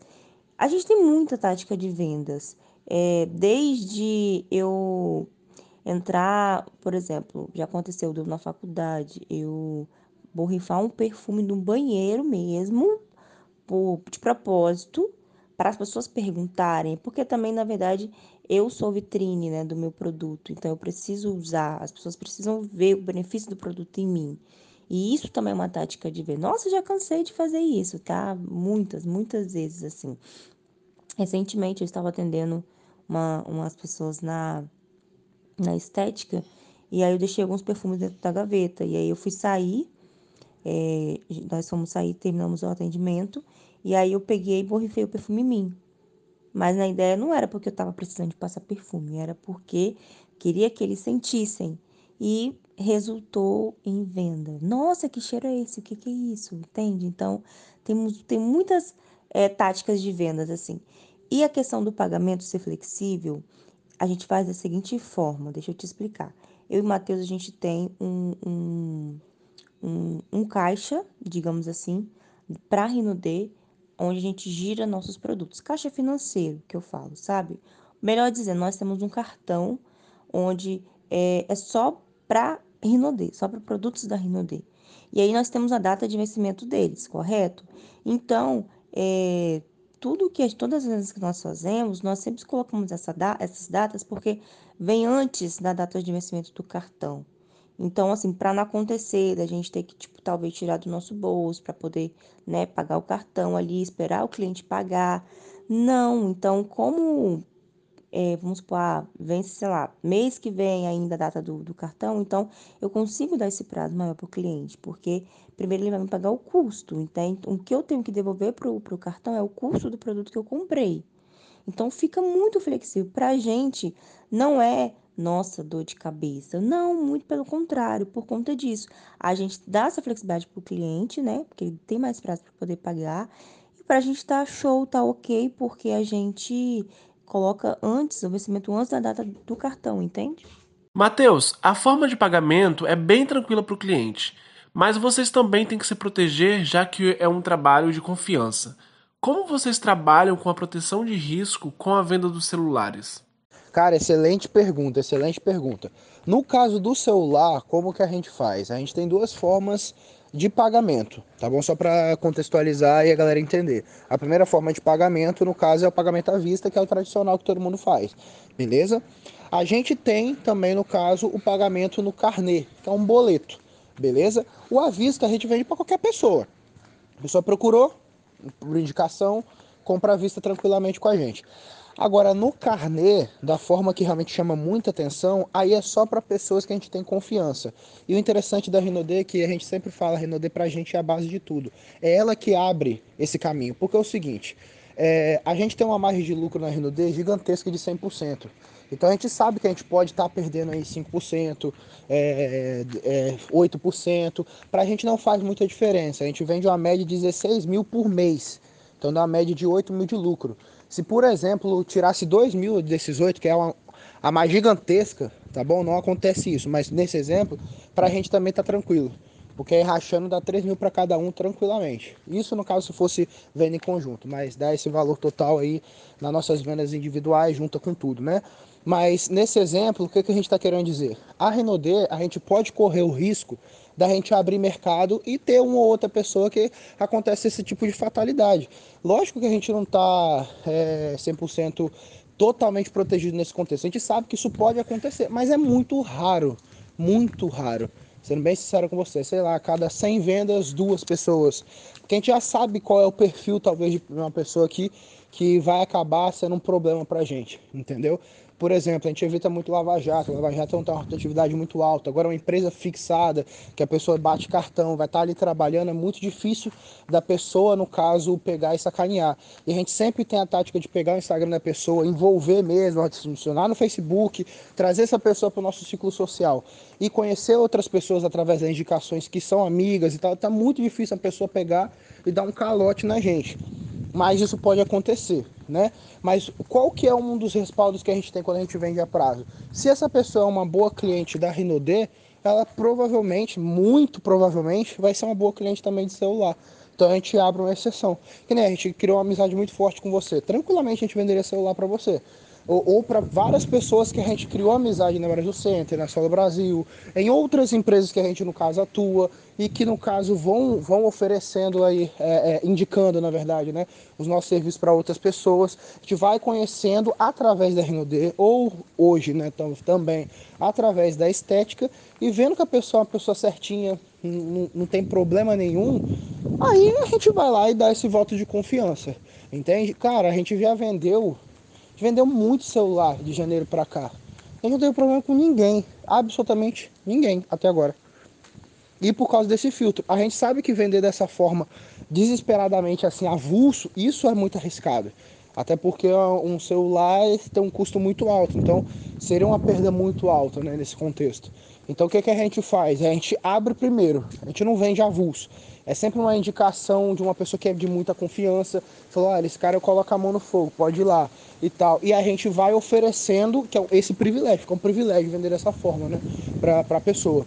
A gente tem muita tática de vendas. É, desde eu entrar, por exemplo, já aconteceu na faculdade, eu borrifar um perfume no banheiro mesmo, por, de propósito, para as pessoas perguntarem, porque também, na verdade, eu sou vitrine né, do meu produto, então eu preciso usar, as pessoas precisam ver o benefício do produto em mim. E isso também é uma tática de ver. Nossa, já cansei de fazer isso, tá? Muitas, muitas vezes assim. Recentemente eu estava atendendo uma, umas pessoas na, na estética e aí eu deixei alguns perfumes dentro da gaveta. E aí eu fui sair, é, nós fomos sair, terminamos o atendimento, e aí eu peguei e borrifei o perfume em mim. Mas na ideia não era porque eu estava precisando de passar perfume, era porque queria que eles sentissem. E resultou em venda. Nossa, que cheiro é esse? O que, que é isso? Entende? Então, temos, tem muitas é, táticas de vendas assim. E a questão do pagamento ser flexível, a gente faz da seguinte forma, deixa eu te explicar. Eu e Matheus, a gente tem um, um, um, um caixa, digamos assim, para Rinode, onde a gente gira nossos produtos. Caixa financeiro, que eu falo, sabe? Melhor dizendo, nós temos um cartão onde é, é só para Rinode, só para produtos da Rinode. E aí nós temos a data de vencimento deles, correto? Então, é, tudo que todas as vezes que nós fazemos, nós sempre colocamos essa essas datas porque vem antes da data de vencimento do cartão. Então, assim, para não acontecer da gente ter que, tipo, talvez tirar do nosso bolso para poder, né, pagar o cartão ali, esperar o cliente pagar. Não, então, como é, vamos supor, ah, vence, sei lá, mês que vem ainda a data do, do cartão, então eu consigo dar esse prazo maior para o cliente, porque primeiro ele vai me pagar o custo, então o que eu tenho que devolver para o cartão é o custo do produto que eu comprei. Então fica muito flexível. Para a gente, não é nossa dor de cabeça. Não, muito pelo contrário, por conta disso. A gente dá essa flexibilidade para o cliente, né? Porque ele tem mais prazo para poder pagar. Para a gente tá show, tá ok, porque a gente coloca antes, o vencimento antes da data do cartão, entende? Mateus, a forma de pagamento é bem tranquila para o cliente, mas vocês também têm que se proteger, já que é um trabalho de confiança. Como vocês trabalham com a proteção de risco com a venda dos celulares? Cara, excelente pergunta, excelente pergunta. No caso do celular, como que a gente faz? A gente tem duas formas de pagamento, tá bom? Só para contextualizar e a galera entender. A primeira forma de pagamento, no caso, é o pagamento à vista, que é o tradicional que todo mundo faz, beleza? A gente tem também, no caso, o pagamento no carnê, que é um boleto, beleza? O à vista a gente vende para qualquer pessoa. A pessoa procurou, por indicação, compra à vista tranquilamente com a gente. Agora, no carnê, da forma que realmente chama muita atenção, aí é só para pessoas que a gente tem confiança. E o interessante da Renaudet é que a gente sempre fala, a Renaudet para a gente é a base de tudo. É ela que abre esse caminho. Porque é o seguinte, é, a gente tem uma margem de lucro na Renaudet gigantesca de 100%. Então a gente sabe que a gente pode estar tá perdendo aí 5%, é, é, 8%. Para a gente não faz muita diferença. A gente vende uma média de 16 mil por mês. Então dá uma média de 8 mil de lucro. Se, por exemplo, tirasse 2 mil desses 8, que é uma, a mais gigantesca, tá bom? Não acontece isso, mas nesse exemplo, para a gente também tá tranquilo. Porque aí rachando dá 3 mil para cada um tranquilamente. Isso no caso se fosse venda em conjunto, mas dá esse valor total aí nas nossas vendas individuais, junta com tudo, né? Mas nesse exemplo, o que, que a gente está querendo dizer? A Renaudet, a gente pode correr o risco da gente abrir mercado e ter uma ou outra pessoa que acontece esse tipo de fatalidade. Lógico que a gente não está é, 100% totalmente protegido nesse contexto. A gente sabe que isso pode acontecer, mas é muito raro, muito raro. Sendo bem sincero com você, sei lá, a cada 100 vendas, duas pessoas. Porque a gente já sabe qual é o perfil, talvez, de uma pessoa aqui que vai acabar sendo um problema pra gente, entendeu? Por exemplo, a gente evita muito lava-jato. Lava-jato não tem uma rotatividade muito alta. Agora, uma empresa fixada, que a pessoa bate cartão, vai estar ali trabalhando, é muito difícil da pessoa, no caso, pegar e sacanear. E a gente sempre tem a tática de pegar o Instagram da pessoa, envolver mesmo, adicionar no Facebook, trazer essa pessoa para o nosso ciclo social e conhecer outras pessoas através das indicações que são amigas e tal. Está muito difícil a pessoa pegar e dar um calote na gente mas isso pode acontecer, né? Mas qual que é um dos respaldos que a gente tem quando a gente vende a prazo? Se essa pessoa é uma boa cliente da Rinode, ela provavelmente, muito provavelmente, vai ser uma boa cliente também de celular. Então a gente abre uma exceção. Que nem a gente criou uma amizade muito forte com você. Tranquilamente a gente venderia celular para você ou, ou para várias pessoas que a gente criou amizade na Brasil Center, na Solo Brasil, em outras empresas que a gente no caso atua e que no caso vão, vão oferecendo aí, é, é, indicando na verdade, né, os nossos serviços para outras pessoas. A gente vai conhecendo através da Renaudet ou hoje, né, também através da estética e vendo que a pessoa é uma pessoa certinha, não, não tem problema nenhum, aí a gente vai lá e dá esse voto de confiança. Entende? Cara, a gente já vendeu vendeu muito celular de janeiro para cá. Eu não tenho problema com ninguém, absolutamente ninguém até agora. E por causa desse filtro, a gente sabe que vender dessa forma desesperadamente assim avulso, isso é muito arriscado. Até porque um celular tem um custo muito alto, então seria uma perda muito alta né, nesse contexto. Então o que, que a gente faz? A gente abre primeiro, a gente não vende avulso. É sempre uma indicação de uma pessoa que é de muita confiança. Falou, olha, esse cara eu coloco a mão no fogo, pode ir lá e tal. E a gente vai oferecendo, que é esse privilégio, que é um privilégio vender dessa forma, né, para a pessoa.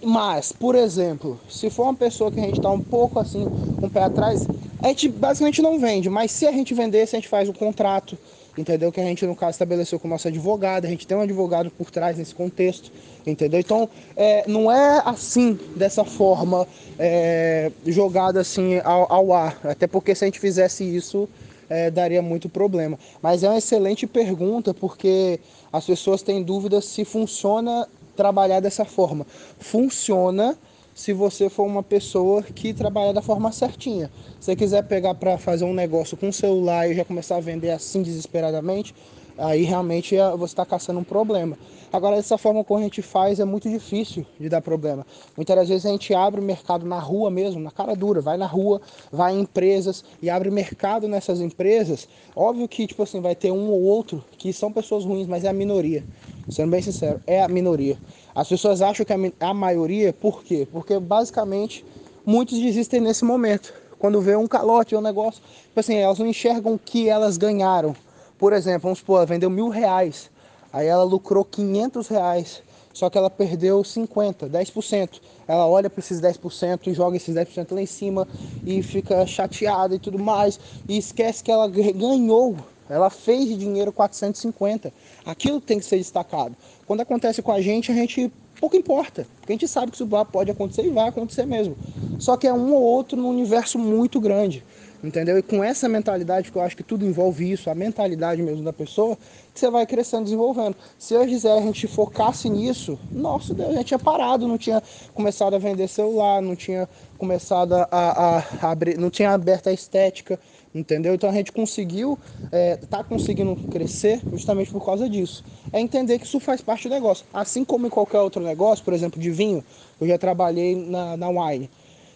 Mas, por exemplo, se for uma pessoa que a gente está um pouco assim, um pé atrás, a gente basicamente não vende, mas se a gente vendesse, a gente faz o contrato, entendeu? Que a gente, no caso, estabeleceu com o nosso advogado, a gente tem um advogado por trás nesse contexto, entendeu? Então, é, não é assim, dessa forma, é, jogada assim ao, ao, ar, até porque se a gente fizesse isso, é, daria muito problema. Mas é uma excelente pergunta, porque as pessoas têm dúvidas se funciona trabalhar dessa forma. Funciona se você for uma pessoa que trabalha da forma certinha. Se você quiser pegar para fazer um negócio com celular e já começar a vender assim desesperadamente, aí realmente é, você está caçando um problema. Agora, dessa forma como a gente faz, é muito difícil de dar problema. Muitas vezes a gente abre o mercado na rua mesmo, na cara dura, vai na rua, vai em empresas e abre mercado nessas empresas. Óbvio que, tipo assim, vai ter um ou outro que são pessoas ruins, mas é a minoria. Sendo bem sincero, é a minoria. As pessoas acham que a maioria, por quê? Porque basicamente muitos desistem nesse momento. Quando vê um calote, um negócio, tipo assim, elas não enxergam o que elas ganharam. Por exemplo, vamos supor, ela vendeu mil reais, aí ela lucrou 500 reais, só que ela perdeu 50, 10%. Ela olha para esses 10% e joga esses 10% lá em cima e fica chateada e tudo mais, e esquece que ela ganhou ela fez dinheiro 450. Aquilo tem que ser destacado. Quando acontece com a gente, a gente pouco importa, porque a gente sabe que isso pode acontecer e vai acontecer mesmo. Só que é um ou outro num universo muito grande, entendeu? E com essa mentalidade, que eu acho que tudo envolve isso, a mentalidade mesmo da pessoa, que você vai crescendo, desenvolvendo. Se eu quiser a gente focasse nisso, nossa Deus, a gente tinha parado, não tinha começado a vender celular, não tinha começado a, a, a abrir, não tinha aberto a estética, entendeu? Então a gente conseguiu, é, tá conseguindo crescer justamente por causa disso. É entender que isso faz parte do negócio. Assim como em qualquer outro negócio, por exemplo, de vinho, eu já trabalhei na, na wine.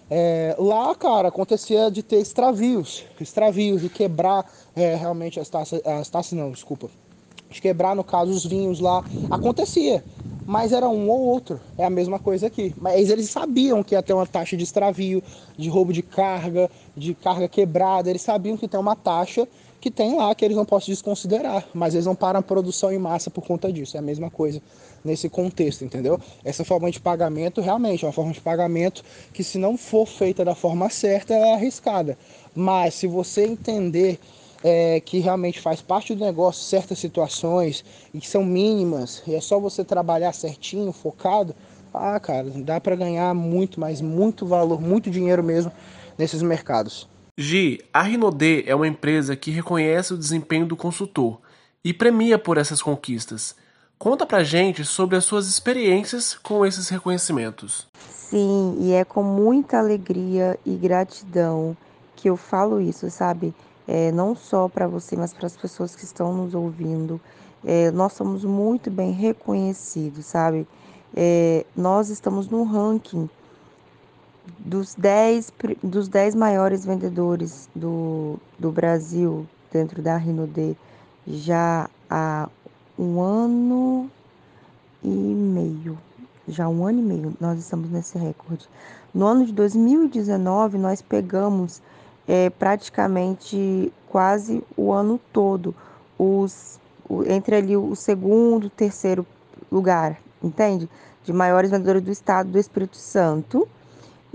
É, lá, cara, acontecia de ter extravios, extravios, de quebrar é, realmente as taças, as taças não, desculpa, de quebrar, no caso, os vinhos lá, acontecia mas era um ou outro. É a mesma coisa aqui. Mas eles sabiam que ia ter uma taxa de extravio, de roubo de carga, de carga quebrada. Eles sabiam que tem uma taxa que tem lá que eles não podem desconsiderar, mas eles não param a produção em massa por conta disso. É a mesma coisa nesse contexto, entendeu? Essa forma de pagamento realmente é uma forma de pagamento que se não for feita da forma certa, é arriscada. Mas se você entender é, que realmente faz parte do negócio certas situações e que são mínimas e é só você trabalhar certinho, focado, ah, cara, dá para ganhar muito, mas muito valor, muito dinheiro mesmo nesses mercados. Gi, a Rinode é uma empresa que reconhece o desempenho do consultor e premia por essas conquistas. Conta pra gente sobre as suas experiências com esses reconhecimentos. Sim, e é com muita alegria e gratidão que eu falo isso, sabe? É, não só para você, mas para as pessoas que estão nos ouvindo. É, nós somos muito bem reconhecidos, sabe? É, nós estamos no ranking dos 10, dos 10 maiores vendedores do, do Brasil dentro da Rinode já há um ano e meio. Já um ano e meio nós estamos nesse recorde. No ano de 2019, nós pegamos é, praticamente quase o ano todo, os, entre ali o segundo, terceiro lugar, entende? De maiores vendedores do estado do Espírito Santo.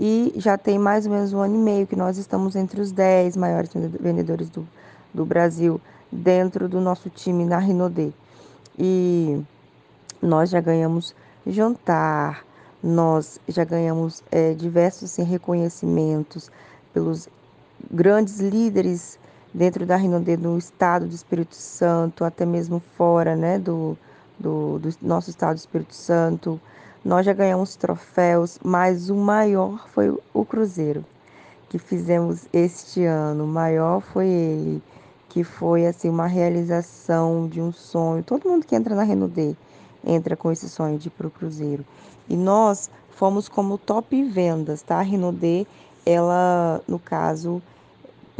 E já tem mais ou menos um ano e meio que nós estamos entre os 10 maiores vendedores do, do Brasil dentro do nosso time na Rinode. E nós já ganhamos jantar, nós já ganhamos é, diversos assim, reconhecimentos pelos grandes líderes dentro da Rinode no estado do Espírito Santo, até mesmo fora né, do, do, do nosso estado do Espírito Santo. Nós já ganhamos troféus, mas o maior foi o Cruzeiro que fizemos este ano. O maior foi ele, que foi assim uma realização de um sonho. Todo mundo que entra na Renaudet entra com esse sonho de ir para o Cruzeiro. E nós fomos como top vendas, tá? A Renaudet, ela, no caso,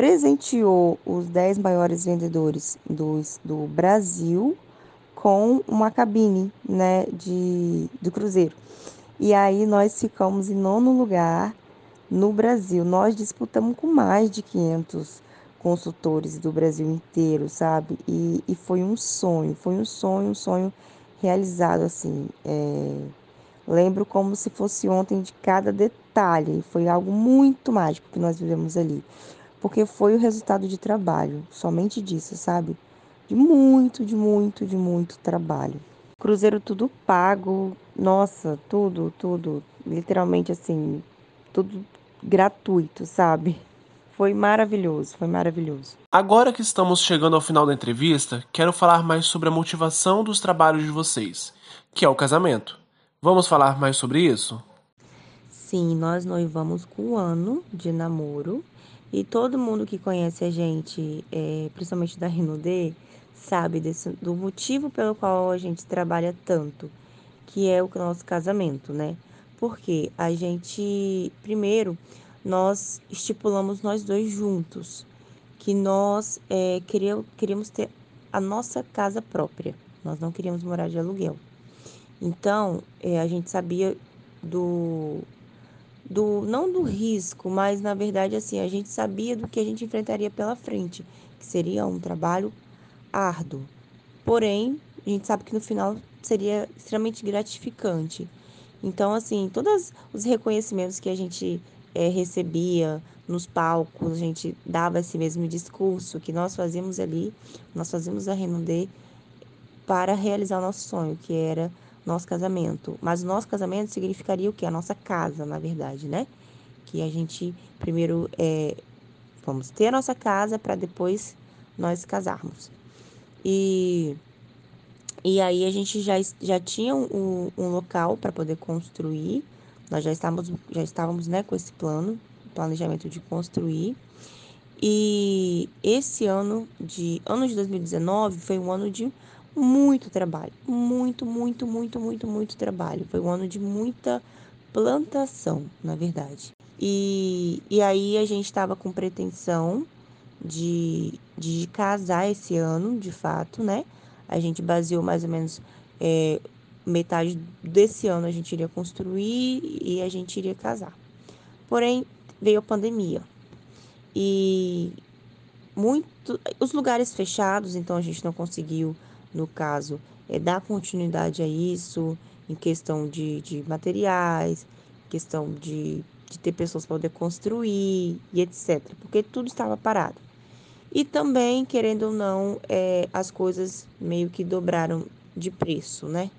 presenteou os 10 maiores vendedores do, Brasil com uma cabine né, de, do Cruzeiro. E aí nós ficamos em nono lugar no Brasil. Nós disputamos com mais de 500 consultores do Brasil inteiro, sabe? E, e foi um sonho, foi um sonho, um sonho realizado assim. É... Lembro como se fosse ontem de cada detalhe. Foi algo muito mágico que nós vivemos ali porque foi o resultado de trabalho, somente disso, sabe? De muito, de muito, de muito trabalho. Cruzeiro tudo pago, nossa, tudo, tudo, literalmente assim, tudo gratuito, sabe? Foi maravilhoso, foi maravilhoso. Agora que estamos chegando ao final da entrevista, quero falar mais sobre a motivação dos trabalhos de vocês, que é o casamento. Vamos falar mais sobre isso? Sim, nós noivamos com um ano de namoro e todo mundo que conhece a gente, é, principalmente da Rinode, sabe desse, do motivo pelo qual a gente trabalha tanto, que é o nosso casamento, né? Porque a gente, primeiro, nós estipulamos nós dois juntos que nós é, queríamos ter a nossa casa própria, nós não queríamos morar de aluguel. Então, é, a gente sabia do, do não do risco, mas na verdade assim, a gente sabia do que a gente enfrentaria pela frente, que seria um trabalho árduo. Porém, a gente sabe que no final seria extremamente gratificante. Então, assim, todos os reconhecimentos que a gente é, recebia nos palcos, a gente dava esse mesmo discurso que nós fazíamos ali, nós fazíamos a Renaudet para realizar o nosso sonho, que era nosso casamento. Mas o nosso casamento significaria o quê? A nossa casa, na verdade, né? Que a gente primeiro é, vamos ter a nossa casa para depois nós casarmos. E, e aí a gente já, já tinha um, um local para poder construir. Nós já estávamos, já estávamos né, com esse plano, planejamento de construir. E esse ano de ano de 2019 foi um ano de muito trabalho, muito, muito, muito, muito, muito trabalho. Foi um ano de muita plantação, na verdade. E, e aí a gente estava com pretensão de, de casar esse ano, de fato, né? A gente baseou mais ou menos é, metade desse ano a gente iria construir e a gente iria casar. Porém, veio a pandemia. E muito os lugares fechados, então a gente não conseguiu no caso, é dar continuidade a isso, em questão de, de materiais, questão de, de ter pessoas para poder construir e etc. Porque tudo estava parado. E também, querendo ou não, é, as coisas meio que dobraram de preço, né?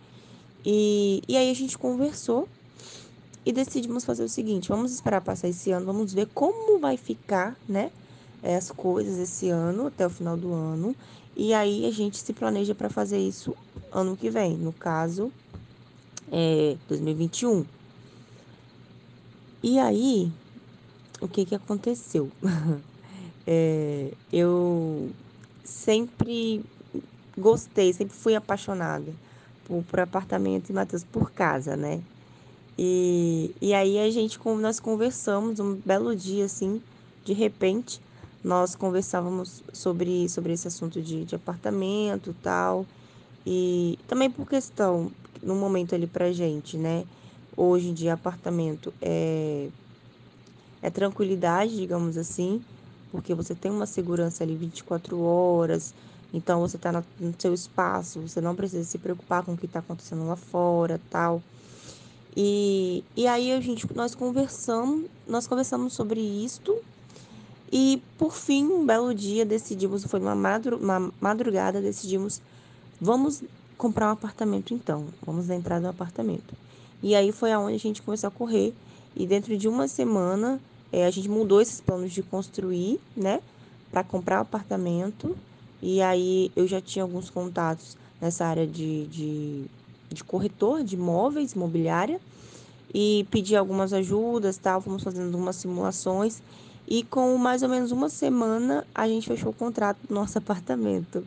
E, e aí a gente conversou e decidimos fazer o seguinte: vamos esperar passar esse ano, vamos ver como vai ficar, né? As coisas esse ano, até o final do ano, e aí a gente se planeja para fazer isso ano que vem, no caso, é 2021. E aí, o que que aconteceu? é, eu sempre gostei, sempre fui apaixonada por, por apartamento e Matheus por casa, né? E, e aí a gente, nós conversamos um belo dia, assim, de repente, nós conversávamos sobre, sobre esse assunto de, de apartamento tal. E também por questão, no momento ali pra gente, né? Hoje em dia, apartamento é, é tranquilidade, digamos assim, porque você tem uma segurança ali 24 horas, então você está no seu espaço, você não precisa se preocupar com o que está acontecendo lá fora tal. E, e aí a gente, nós conversamos, nós conversamos sobre isto e por fim, um belo dia decidimos, foi uma, madru uma madrugada, decidimos, vamos comprar um apartamento então, vamos entrar no apartamento. E aí foi aonde a gente começou a correr e dentro de uma semana é, a gente mudou esses planos de construir, né, para comprar um apartamento. E aí eu já tinha alguns contatos nessa área de, de, de corretor de imóveis, imobiliária, e pedi algumas ajudas, tal, fomos fazendo algumas simulações e com mais ou menos uma semana a gente fechou o contrato do nosso apartamento,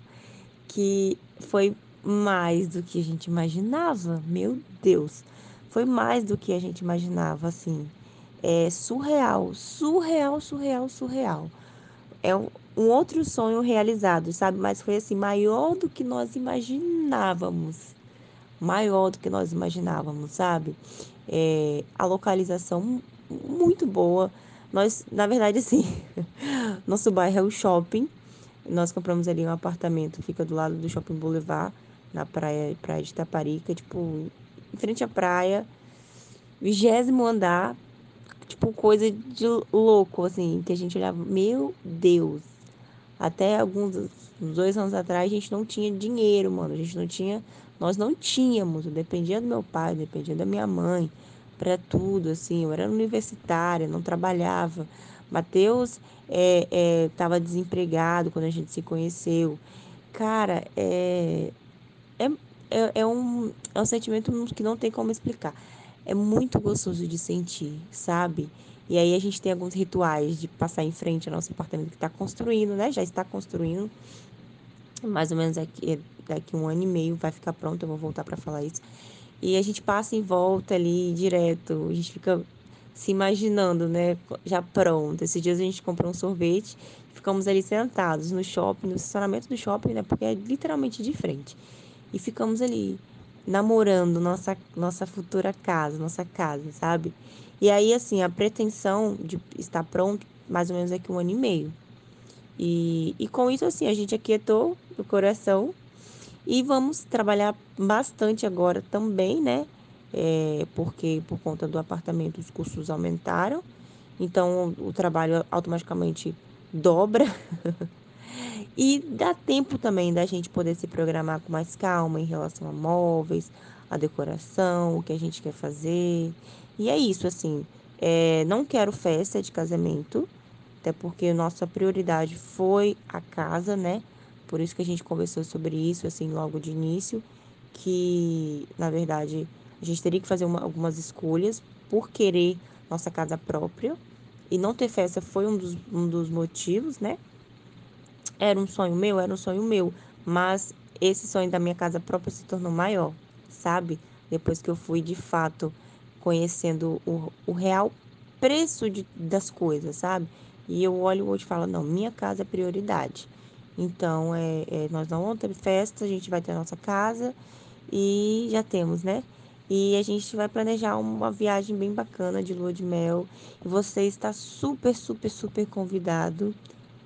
que foi mais do que a gente imaginava. Meu Deus, foi mais do que a gente imaginava, assim. É surreal, surreal, surreal, surreal. É um, outro sonho realizado, sabe? Mas foi assim, maior do que nós imaginávamos. Maior do que nós imaginávamos, sabe? É, a localização muito boa nós, na verdade, sim. Nosso bairro é o shopping. Nós compramos ali um apartamento, fica do lado do Shopping Boulevard, na praia, praia de Taparica, tipo, em frente à praia, vigésimo andar, tipo, coisa de louco, assim, que a gente olhava, meu Deus. Até alguns dois anos atrás a gente não tinha dinheiro, mano. A gente não tinha, nós não tínhamos. Eu dependia do meu pai, dependia da minha mãe para tudo, assim. Eu era universitária, não trabalhava. Mateus estava é, é, desempregado quando a gente se conheceu. Cara, é, é, é, é, um, é um sentimento que não tem como explicar. É muito gostoso de sentir, sabe? E aí a gente tem alguns rituais de passar em frente ao nosso apartamento que está construindo, né? Já está construindo. Mais ou menos daqui, daqui um ano e meio vai ficar pronto, eu vou voltar para falar isso. E a gente passa em volta ali direto, a gente fica se imaginando, né? Já pronto. Esses dias a gente comprou um sorvete, ficamos ali sentados no shopping, no estacionamento do shopping, né? Porque é literalmente de frente. E ficamos ali namorando nossa, nossa futura casa, nossa casa, sabe? E aí, assim, a pretensão de estar pronto mais ou menos daqui um ano e meio. E, e com isso, assim, a gente aquietou o coração e vamos trabalhar bastante agora também, né? É, porque por conta do apartamento os custos aumentaram, então o trabalho automaticamente dobra. e dá tempo também da gente poder se programar com mais calma em relação a móveis, a decoração, o que a gente quer fazer. E é isso, assim. É, não quero festa de casamento, até porque nossa prioridade foi a casa, né? Por isso que a gente conversou sobre isso, assim, logo de início, que, na verdade, a gente teria que fazer uma, algumas escolhas por querer nossa casa própria. E não ter festa foi um dos, um dos motivos, né? Era um sonho meu, era um sonho meu. Mas esse sonho da minha casa própria se tornou maior, sabe? Depois que eu fui, de fato, conhecendo o, o real preço de, das coisas, sabe? E eu olho hoje e falo, não, minha casa é prioridade. Então, é, é, nós não vamos ter festa, a gente vai ter a nossa casa e já temos, né? E a gente vai planejar uma viagem bem bacana de lua de mel. E você está super, super, super convidado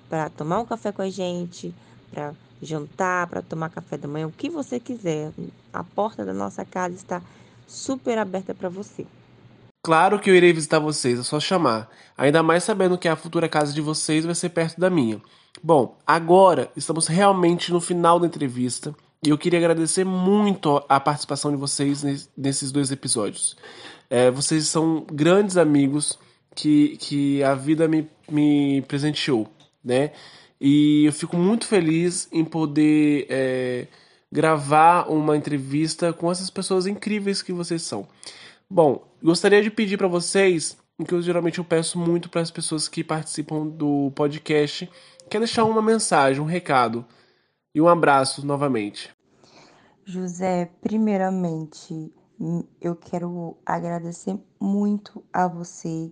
para tomar um café com a gente, para jantar, para tomar café da manhã, o que você quiser. A porta da nossa casa está super aberta para você. Claro que eu irei visitar vocês, é só chamar. Ainda mais sabendo que a futura casa de vocês vai ser perto da minha. Bom, agora estamos realmente no final da entrevista e eu queria agradecer muito a participação de vocês nesses dois episódios. É, vocês são grandes amigos que, que a vida me, me presenteou, né? E eu fico muito feliz em poder é, gravar uma entrevista com essas pessoas incríveis que vocês são. Bom, gostaria de pedir para vocês, que eu geralmente eu peço muito para as pessoas que participam do podcast, quer deixar uma mensagem, um recado e um abraço novamente. José, primeiramente, hum, eu quero agradecer muito a você.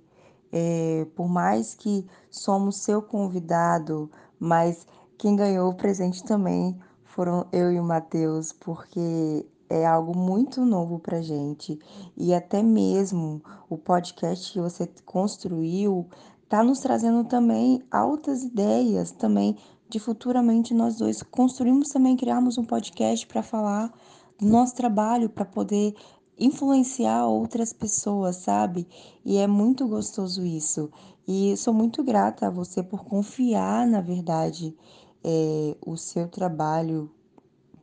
É, por mais que somos seu convidado, mas quem ganhou o presente também foram eu e o Matheus, porque é algo muito novo para gente. E até mesmo o podcast que você construiu está nos trazendo também altas ideias também de futuramente nós dois construirmos também criarmos um podcast para falar do nosso trabalho, para poder influenciar outras pessoas, sabe? E é muito gostoso isso. E sou muito grata a você por confiar, na verdade, é, o seu trabalho,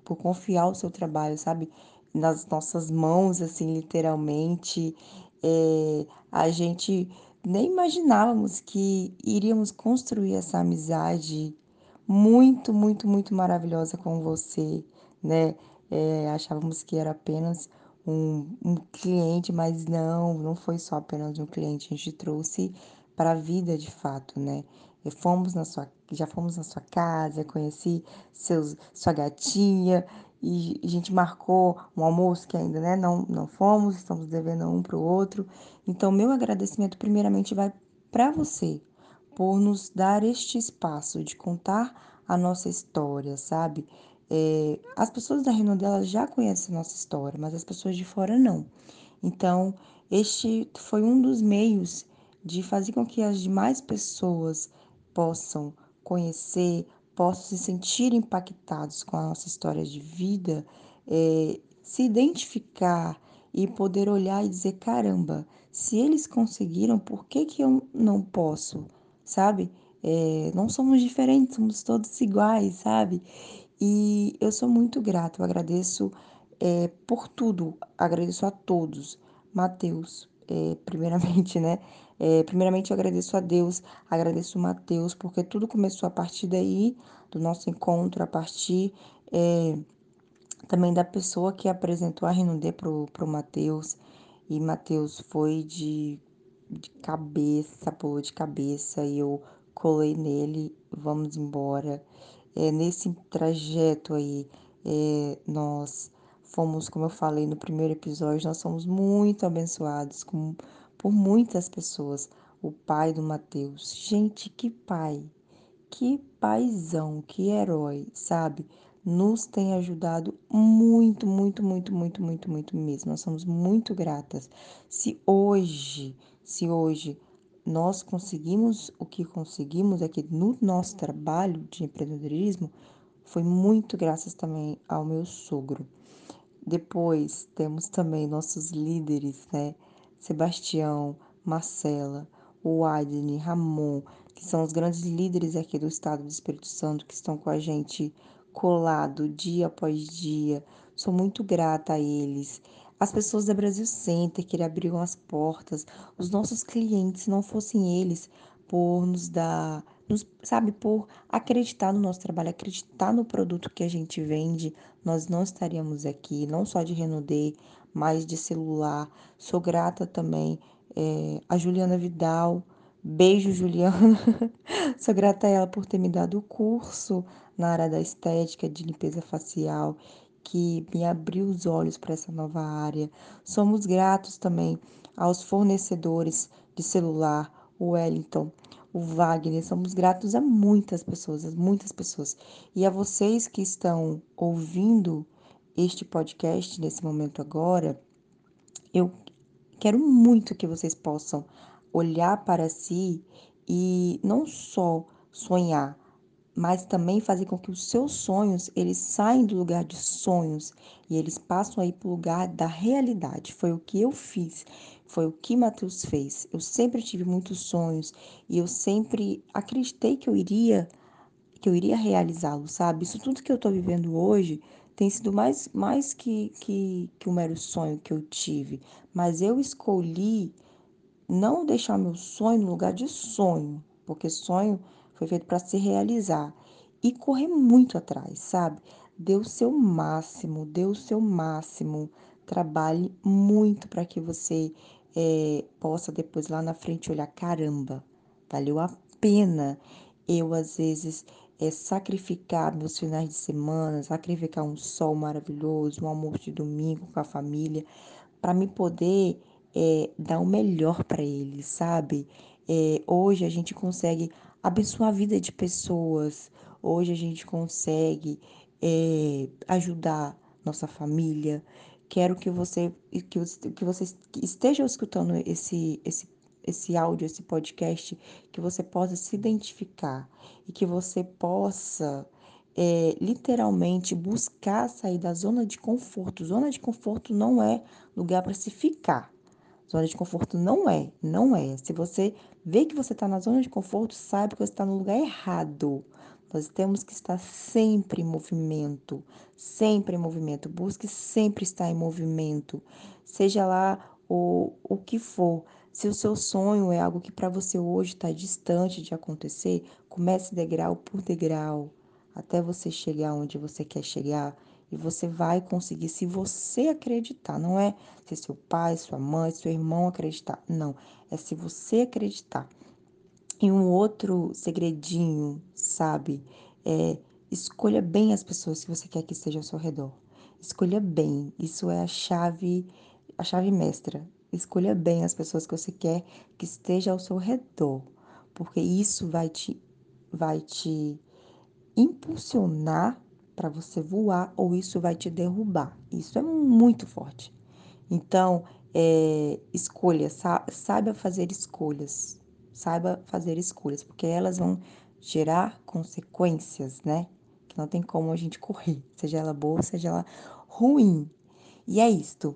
por confiar o seu trabalho, sabe? Nas nossas mãos, assim, literalmente. É, a gente nem imaginávamos que iríamos construir essa amizade muito, muito, muito maravilhosa com você, né? É, achávamos que era apenas um, um cliente, mas não, não foi só apenas um cliente, a gente trouxe para a vida de fato, né? E fomos na sua, já fomos na sua casa, conheci seus, sua gatinha e a gente marcou um almoço que ainda né, não, não fomos, estamos devendo um para o outro. Então, meu agradecimento primeiramente vai para você por nos dar este espaço de contar a nossa história, sabe? É, as pessoas da Renondela já conhecem a nossa história, mas as pessoas de fora não. Então, este foi um dos meios de fazer com que as demais pessoas possam conhecer, possam se sentir impactados com a nossa história de vida, é, se identificar e poder olhar e dizer: caramba, se eles conseguiram, por que, que eu não posso? Sabe? É, não somos diferentes, somos todos iguais, sabe? E eu sou muito grata, eu agradeço é, por tudo, agradeço a todos. Mateus, é, primeiramente, né? É, primeiramente, eu agradeço a Deus, agradeço o Mateus, porque tudo começou a partir daí, do nosso encontro, a partir é, também da pessoa que apresentou a Renudê pro, pro Matheus. E Matheus foi de, de cabeça, pulou de cabeça e eu colei nele, vamos embora. É, nesse trajeto aí, é, nós fomos, como eu falei no primeiro episódio, nós somos muito abençoados com, por muitas pessoas. O pai do Mateus, gente, que pai, que paizão, que herói, sabe? Nos tem ajudado muito, muito, muito, muito, muito, muito mesmo. Nós somos muito gratas. Se hoje, se hoje nós conseguimos o que conseguimos aqui no nosso trabalho de empreendedorismo, foi muito graças também ao meu sogro. Depois temos também nossos líderes, né? Sebastião, Marcela, o Adne, Ramon, que são os grandes líderes aqui do estado do Espírito Santo, que estão com a gente colado dia após dia. Sou muito grata a eles. As pessoas da Brasil Center que abriram as portas, os nossos clientes, se não fossem eles, por nos dar, nos, sabe, por acreditar no nosso trabalho, acreditar no produto que a gente vende, nós não estaríamos aqui, não só de Renaudet, mas de celular. Sou grata também é, a Juliana Vidal. Beijo, Juliana. Sou grata a ela por ter me dado o curso na área da estética, de limpeza facial que me abriu os olhos para essa nova área. Somos gratos também aos fornecedores de celular, o Wellington, o Wagner. Somos gratos a muitas pessoas, a muitas pessoas. E a vocês que estão ouvindo este podcast nesse momento agora, eu quero muito que vocês possam olhar para si e não só sonhar, mas também fazer com que os seus sonhos eles saiam do lugar de sonhos e eles passam aí para o lugar da realidade. Foi o que eu fiz, foi o que Mateus fez. Eu sempre tive muitos sonhos e eu sempre acreditei que eu iria que eu iria realizá-lo, sabe? Isso tudo que eu estou vivendo hoje tem sido mais, mais que, que, que um mero sonho que eu tive, mas eu escolhi não deixar meu sonho no lugar de sonho, porque sonho foi feito para se realizar e correr muito atrás, sabe? Dê o seu máximo, dê o seu máximo, trabalhe muito para que você é, possa depois lá na frente olhar: caramba, valeu a pena eu às vezes é, sacrificar meus finais de semana, sacrificar um sol maravilhoso, um almoço de domingo com a família, para me poder é, dar o melhor para eles, sabe? É, hoje a gente consegue abençoar a vida de pessoas. Hoje a gente consegue é, ajudar nossa família. Quero que você que, que você esteja escutando esse, esse, esse áudio, esse podcast, que você possa se identificar e que você possa é, literalmente buscar sair da zona de conforto. Zona de conforto não é lugar para se ficar. Zona de conforto não é, não é. Se você vê que você está na zona de conforto, saiba que você está no lugar errado. Nós temos que estar sempre em movimento, sempre em movimento. Busque sempre estar em movimento, seja lá o, o que for. Se o seu sonho é algo que para você hoje está distante de acontecer, comece degrau por degrau até você chegar onde você quer chegar. E você vai conseguir se você acreditar. Não é se seu pai, sua mãe, seu irmão acreditar. Não. É se você acreditar. E um outro segredinho, sabe? É escolha bem as pessoas que você quer que estejam ao seu redor. Escolha bem. Isso é a chave, a chave mestra. Escolha bem as pessoas que você quer que estejam ao seu redor, porque isso vai te vai te impulsionar para você voar ou isso vai te derrubar. Isso é muito forte. Então, é, escolha, saiba fazer escolhas, saiba fazer escolhas, porque elas vão gerar consequências, né? Que não tem como a gente correr, seja ela boa, seja ela ruim. E é isto.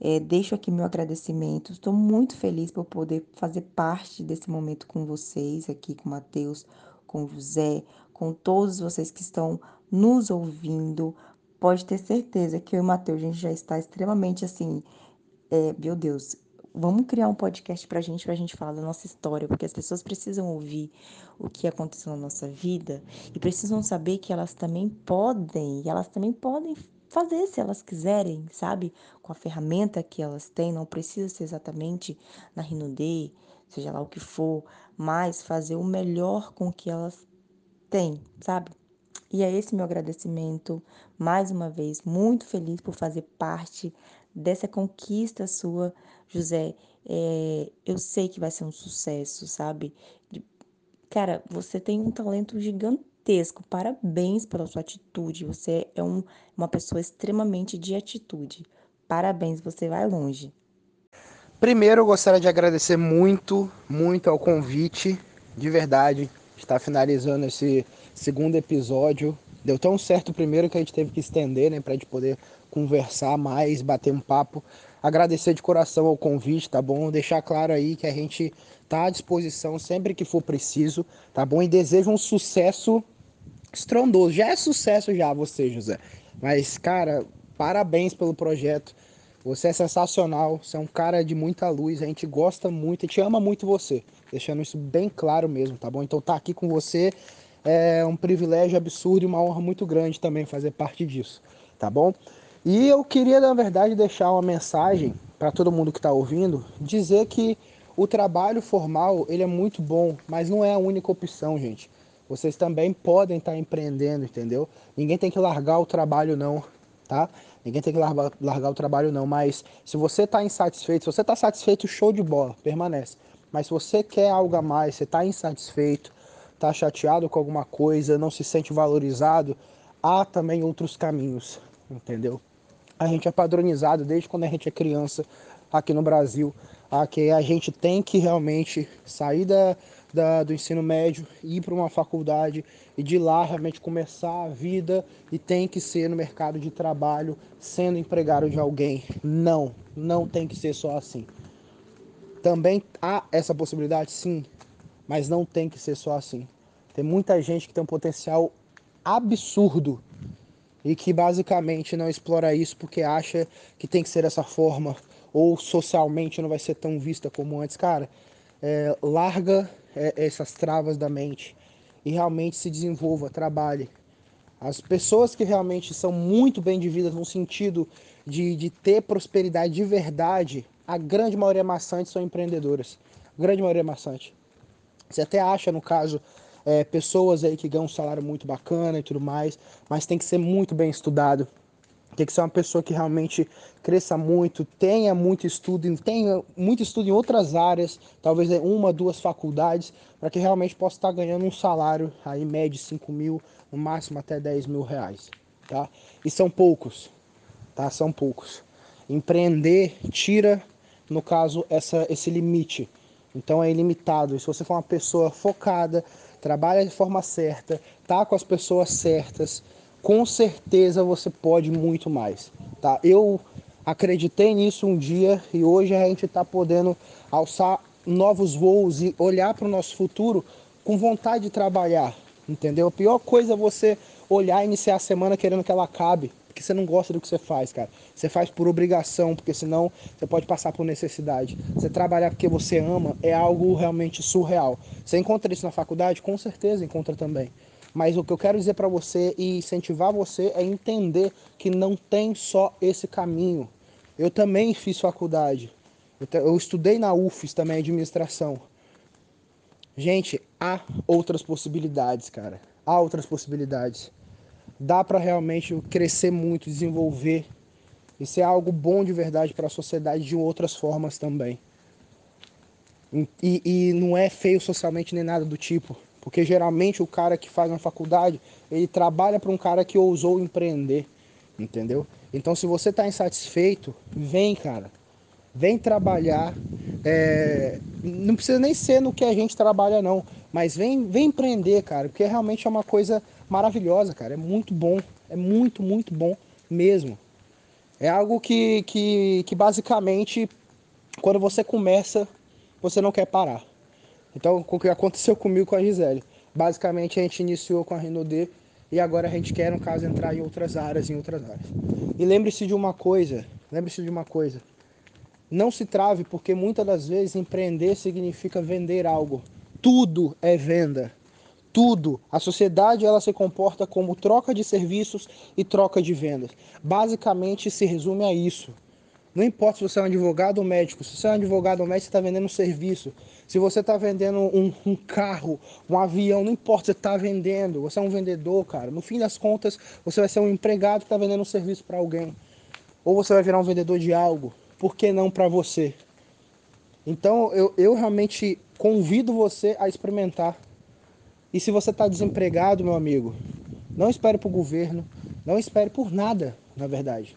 É, deixo aqui meu agradecimento. Estou muito feliz por poder fazer parte desse momento com vocês, aqui com o Matheus, com José, com todos vocês que estão nos ouvindo. Pode ter certeza que eu e o Matheus, a gente já está extremamente assim. É, meu Deus, vamos criar um podcast pra gente, pra gente falar da nossa história, porque as pessoas precisam ouvir o que aconteceu na nossa vida e precisam saber que elas também podem, elas também podem fazer se elas quiserem, sabe? Com a ferramenta que elas têm, não precisa ser exatamente na Rinode, seja lá o que for, mas fazer o melhor com o que elas têm, sabe? E é esse meu agradecimento, mais uma vez, muito feliz por fazer parte dessa conquista sua, José. É, eu sei que vai ser um sucesso, sabe? Cara, você tem um talento gigantesco. Parabéns pela sua atitude. Você é um, uma pessoa extremamente de atitude. Parabéns, você vai longe. Primeiro, eu gostaria de agradecer muito, muito ao convite, de verdade, está finalizando esse segundo episódio. Deu tão certo o primeiro que a gente teve que estender, né, para a gente poder conversar mais, bater um papo. Agradecer de coração ao convite, tá bom? Deixar claro aí que a gente tá à disposição sempre que for preciso, tá bom? E desejo um sucesso estrondoso. Já é sucesso já você, José. Mas, cara, parabéns pelo projeto. Você é sensacional, você é um cara de muita luz, a gente gosta muito, a gente ama muito você. Deixando isso bem claro mesmo, tá bom? Então tá aqui com você é um privilégio absurdo e uma honra muito grande também fazer parte disso, tá bom? E eu queria, na verdade, deixar uma mensagem para todo mundo que está ouvindo, dizer que o trabalho formal ele é muito bom, mas não é a única opção, gente. Vocês também podem estar tá empreendendo, entendeu? Ninguém tem que largar o trabalho não, tá? Ninguém tem que largar, largar o trabalho não, mas se você está insatisfeito, se você está satisfeito, show de bola, permanece. Mas se você quer algo a mais, você está insatisfeito, está chateado com alguma coisa, não se sente valorizado, há também outros caminhos, entendeu? a gente é padronizado desde quando a gente é criança aqui no Brasil, a que a gente tem que realmente sair da, da do ensino médio, ir para uma faculdade e de lá realmente começar a vida e tem que ser no mercado de trabalho sendo empregado de alguém. Não, não tem que ser só assim. Também há essa possibilidade, sim, mas não tem que ser só assim. Tem muita gente que tem um potencial absurdo e que basicamente não explora isso porque acha que tem que ser dessa forma ou socialmente não vai ser tão vista como antes. Cara, é, larga essas travas da mente e realmente se desenvolva, trabalhe. As pessoas que realmente são muito bem de vida no sentido de, de ter prosperidade de verdade, a grande maioria maçante são empreendedoras. A grande maioria maçante. Você até acha, no caso, é, pessoas aí que ganham um salário muito bacana e tudo mais, mas tem que ser muito bem estudado. Tem que ser uma pessoa que realmente cresça muito, tenha muito estudo, tenha muito estudo em outras áreas, talvez uma, duas faculdades, para que realmente possa estar ganhando um salário aí médio 5 mil, no máximo até 10 mil reais. Tá? E são poucos, tá? São poucos. Empreender tira, no caso, essa, esse limite. Então é ilimitado. E se você for uma pessoa focada, trabalha de forma certa, tá com as pessoas certas, com certeza você pode muito mais, tá? Eu acreditei nisso um dia e hoje a gente está podendo alçar novos voos e olhar para o nosso futuro com vontade de trabalhar, entendeu? A pior coisa é você olhar e iniciar a semana querendo que ela acabe porque você não gosta do que você faz, cara. Você faz por obrigação, porque senão você pode passar por necessidade. Você trabalhar porque você ama é algo realmente surreal. Você encontra isso na faculdade? Com certeza encontra também. Mas o que eu quero dizer para você e incentivar você é entender que não tem só esse caminho. Eu também fiz faculdade. Eu estudei na UFES também, administração. Gente, há outras possibilidades, cara. Há outras possibilidades dá para realmente crescer muito, desenvolver. Isso é algo bom de verdade para a sociedade de outras formas também. E, e, não é feio socialmente nem nada do tipo, porque geralmente o cara que faz uma faculdade, ele trabalha para um cara que ousou empreender, entendeu? Então se você está insatisfeito, vem, cara, vem trabalhar. É... não precisa nem ser no que a gente trabalha não, mas vem, vem empreender, cara, porque realmente é uma coisa maravilhosa, cara. É muito bom. É muito, muito bom mesmo. É algo que, que, que basicamente, quando você começa, você não quer parar. Então, o que aconteceu comigo com a Gisele? Basicamente, a gente iniciou com a Renault e agora a gente quer, no caso, entrar em outras áreas, em outras áreas. E lembre-se de uma coisa, lembre-se de uma coisa. Não se trave, porque muitas das vezes empreender significa vender algo. Tudo é venda tudo. A sociedade ela se comporta como troca de serviços e troca de vendas. Basicamente se resume a isso. Não importa se você é um advogado ou médico, se você é um advogado ou médico, você está vendendo um serviço. Se você está vendendo um, um, carro, um avião, não importa, você está vendendo. Você é um vendedor, cara. No fim das contas, você vai ser um empregado que está vendendo um serviço para alguém. Ou você vai virar um vendedor de algo. Por que não para você? Então, eu, eu realmente convido você a experimentar. E se você está desempregado, meu amigo, não espere o governo, não espere por nada, na verdade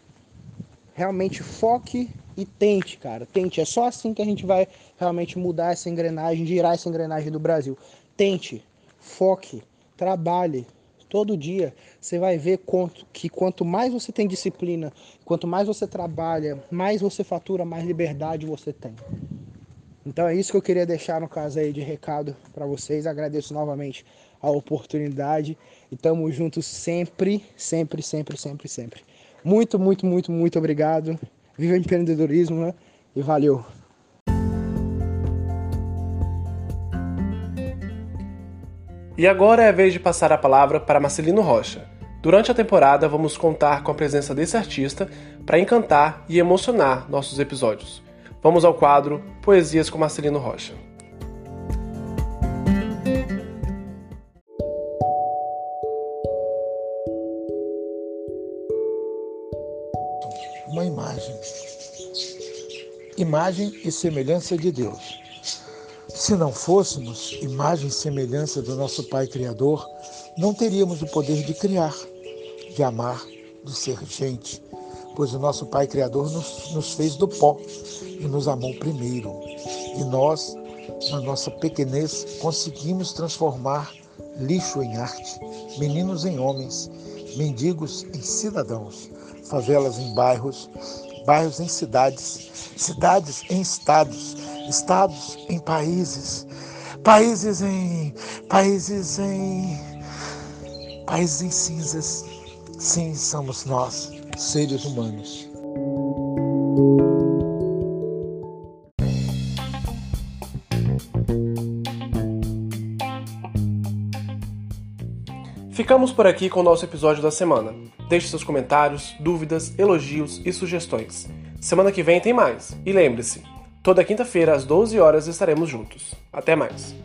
realmente foque e tente, cara. Tente. É só assim que a gente vai realmente mudar essa engrenagem, girar essa engrenagem do Brasil. Tente, foque, trabalhe. Todo dia você vai ver quanto, que quanto mais você tem disciplina, quanto mais você trabalha, mais você fatura, mais liberdade você tem. Então é isso que eu queria deixar no caso aí de recado para vocês. Agradeço novamente a oportunidade e tamo juntos sempre, sempre, sempre, sempre, sempre. Muito, muito, muito, muito obrigado. Viva o empreendedorismo, né? E valeu. E agora é a vez de passar a palavra para Marcelino Rocha. Durante a temporada, vamos contar com a presença desse artista para encantar e emocionar nossos episódios. Vamos ao quadro Poesias com Marcelino Rocha. uma imagem. Imagem e semelhança de Deus. Se não fôssemos imagem e semelhança do nosso Pai Criador, não teríamos o poder de criar, de amar, de ser gente, pois o nosso Pai Criador nos, nos fez do pó e nos amou primeiro. E nós, na nossa pequenez, conseguimos transformar lixo em arte, meninos em homens, mendigos em cidadãos favelas em bairros, bairros em cidades, cidades em estados, estados em países, países em países em países em cinzas. Sim, somos nós, seres humanos. Ficamos por aqui com o nosso episódio da semana. Deixe seus comentários, dúvidas, elogios e sugestões. Semana que vem tem mais. E lembre-se, toda quinta-feira às 12 horas estaremos juntos. Até mais.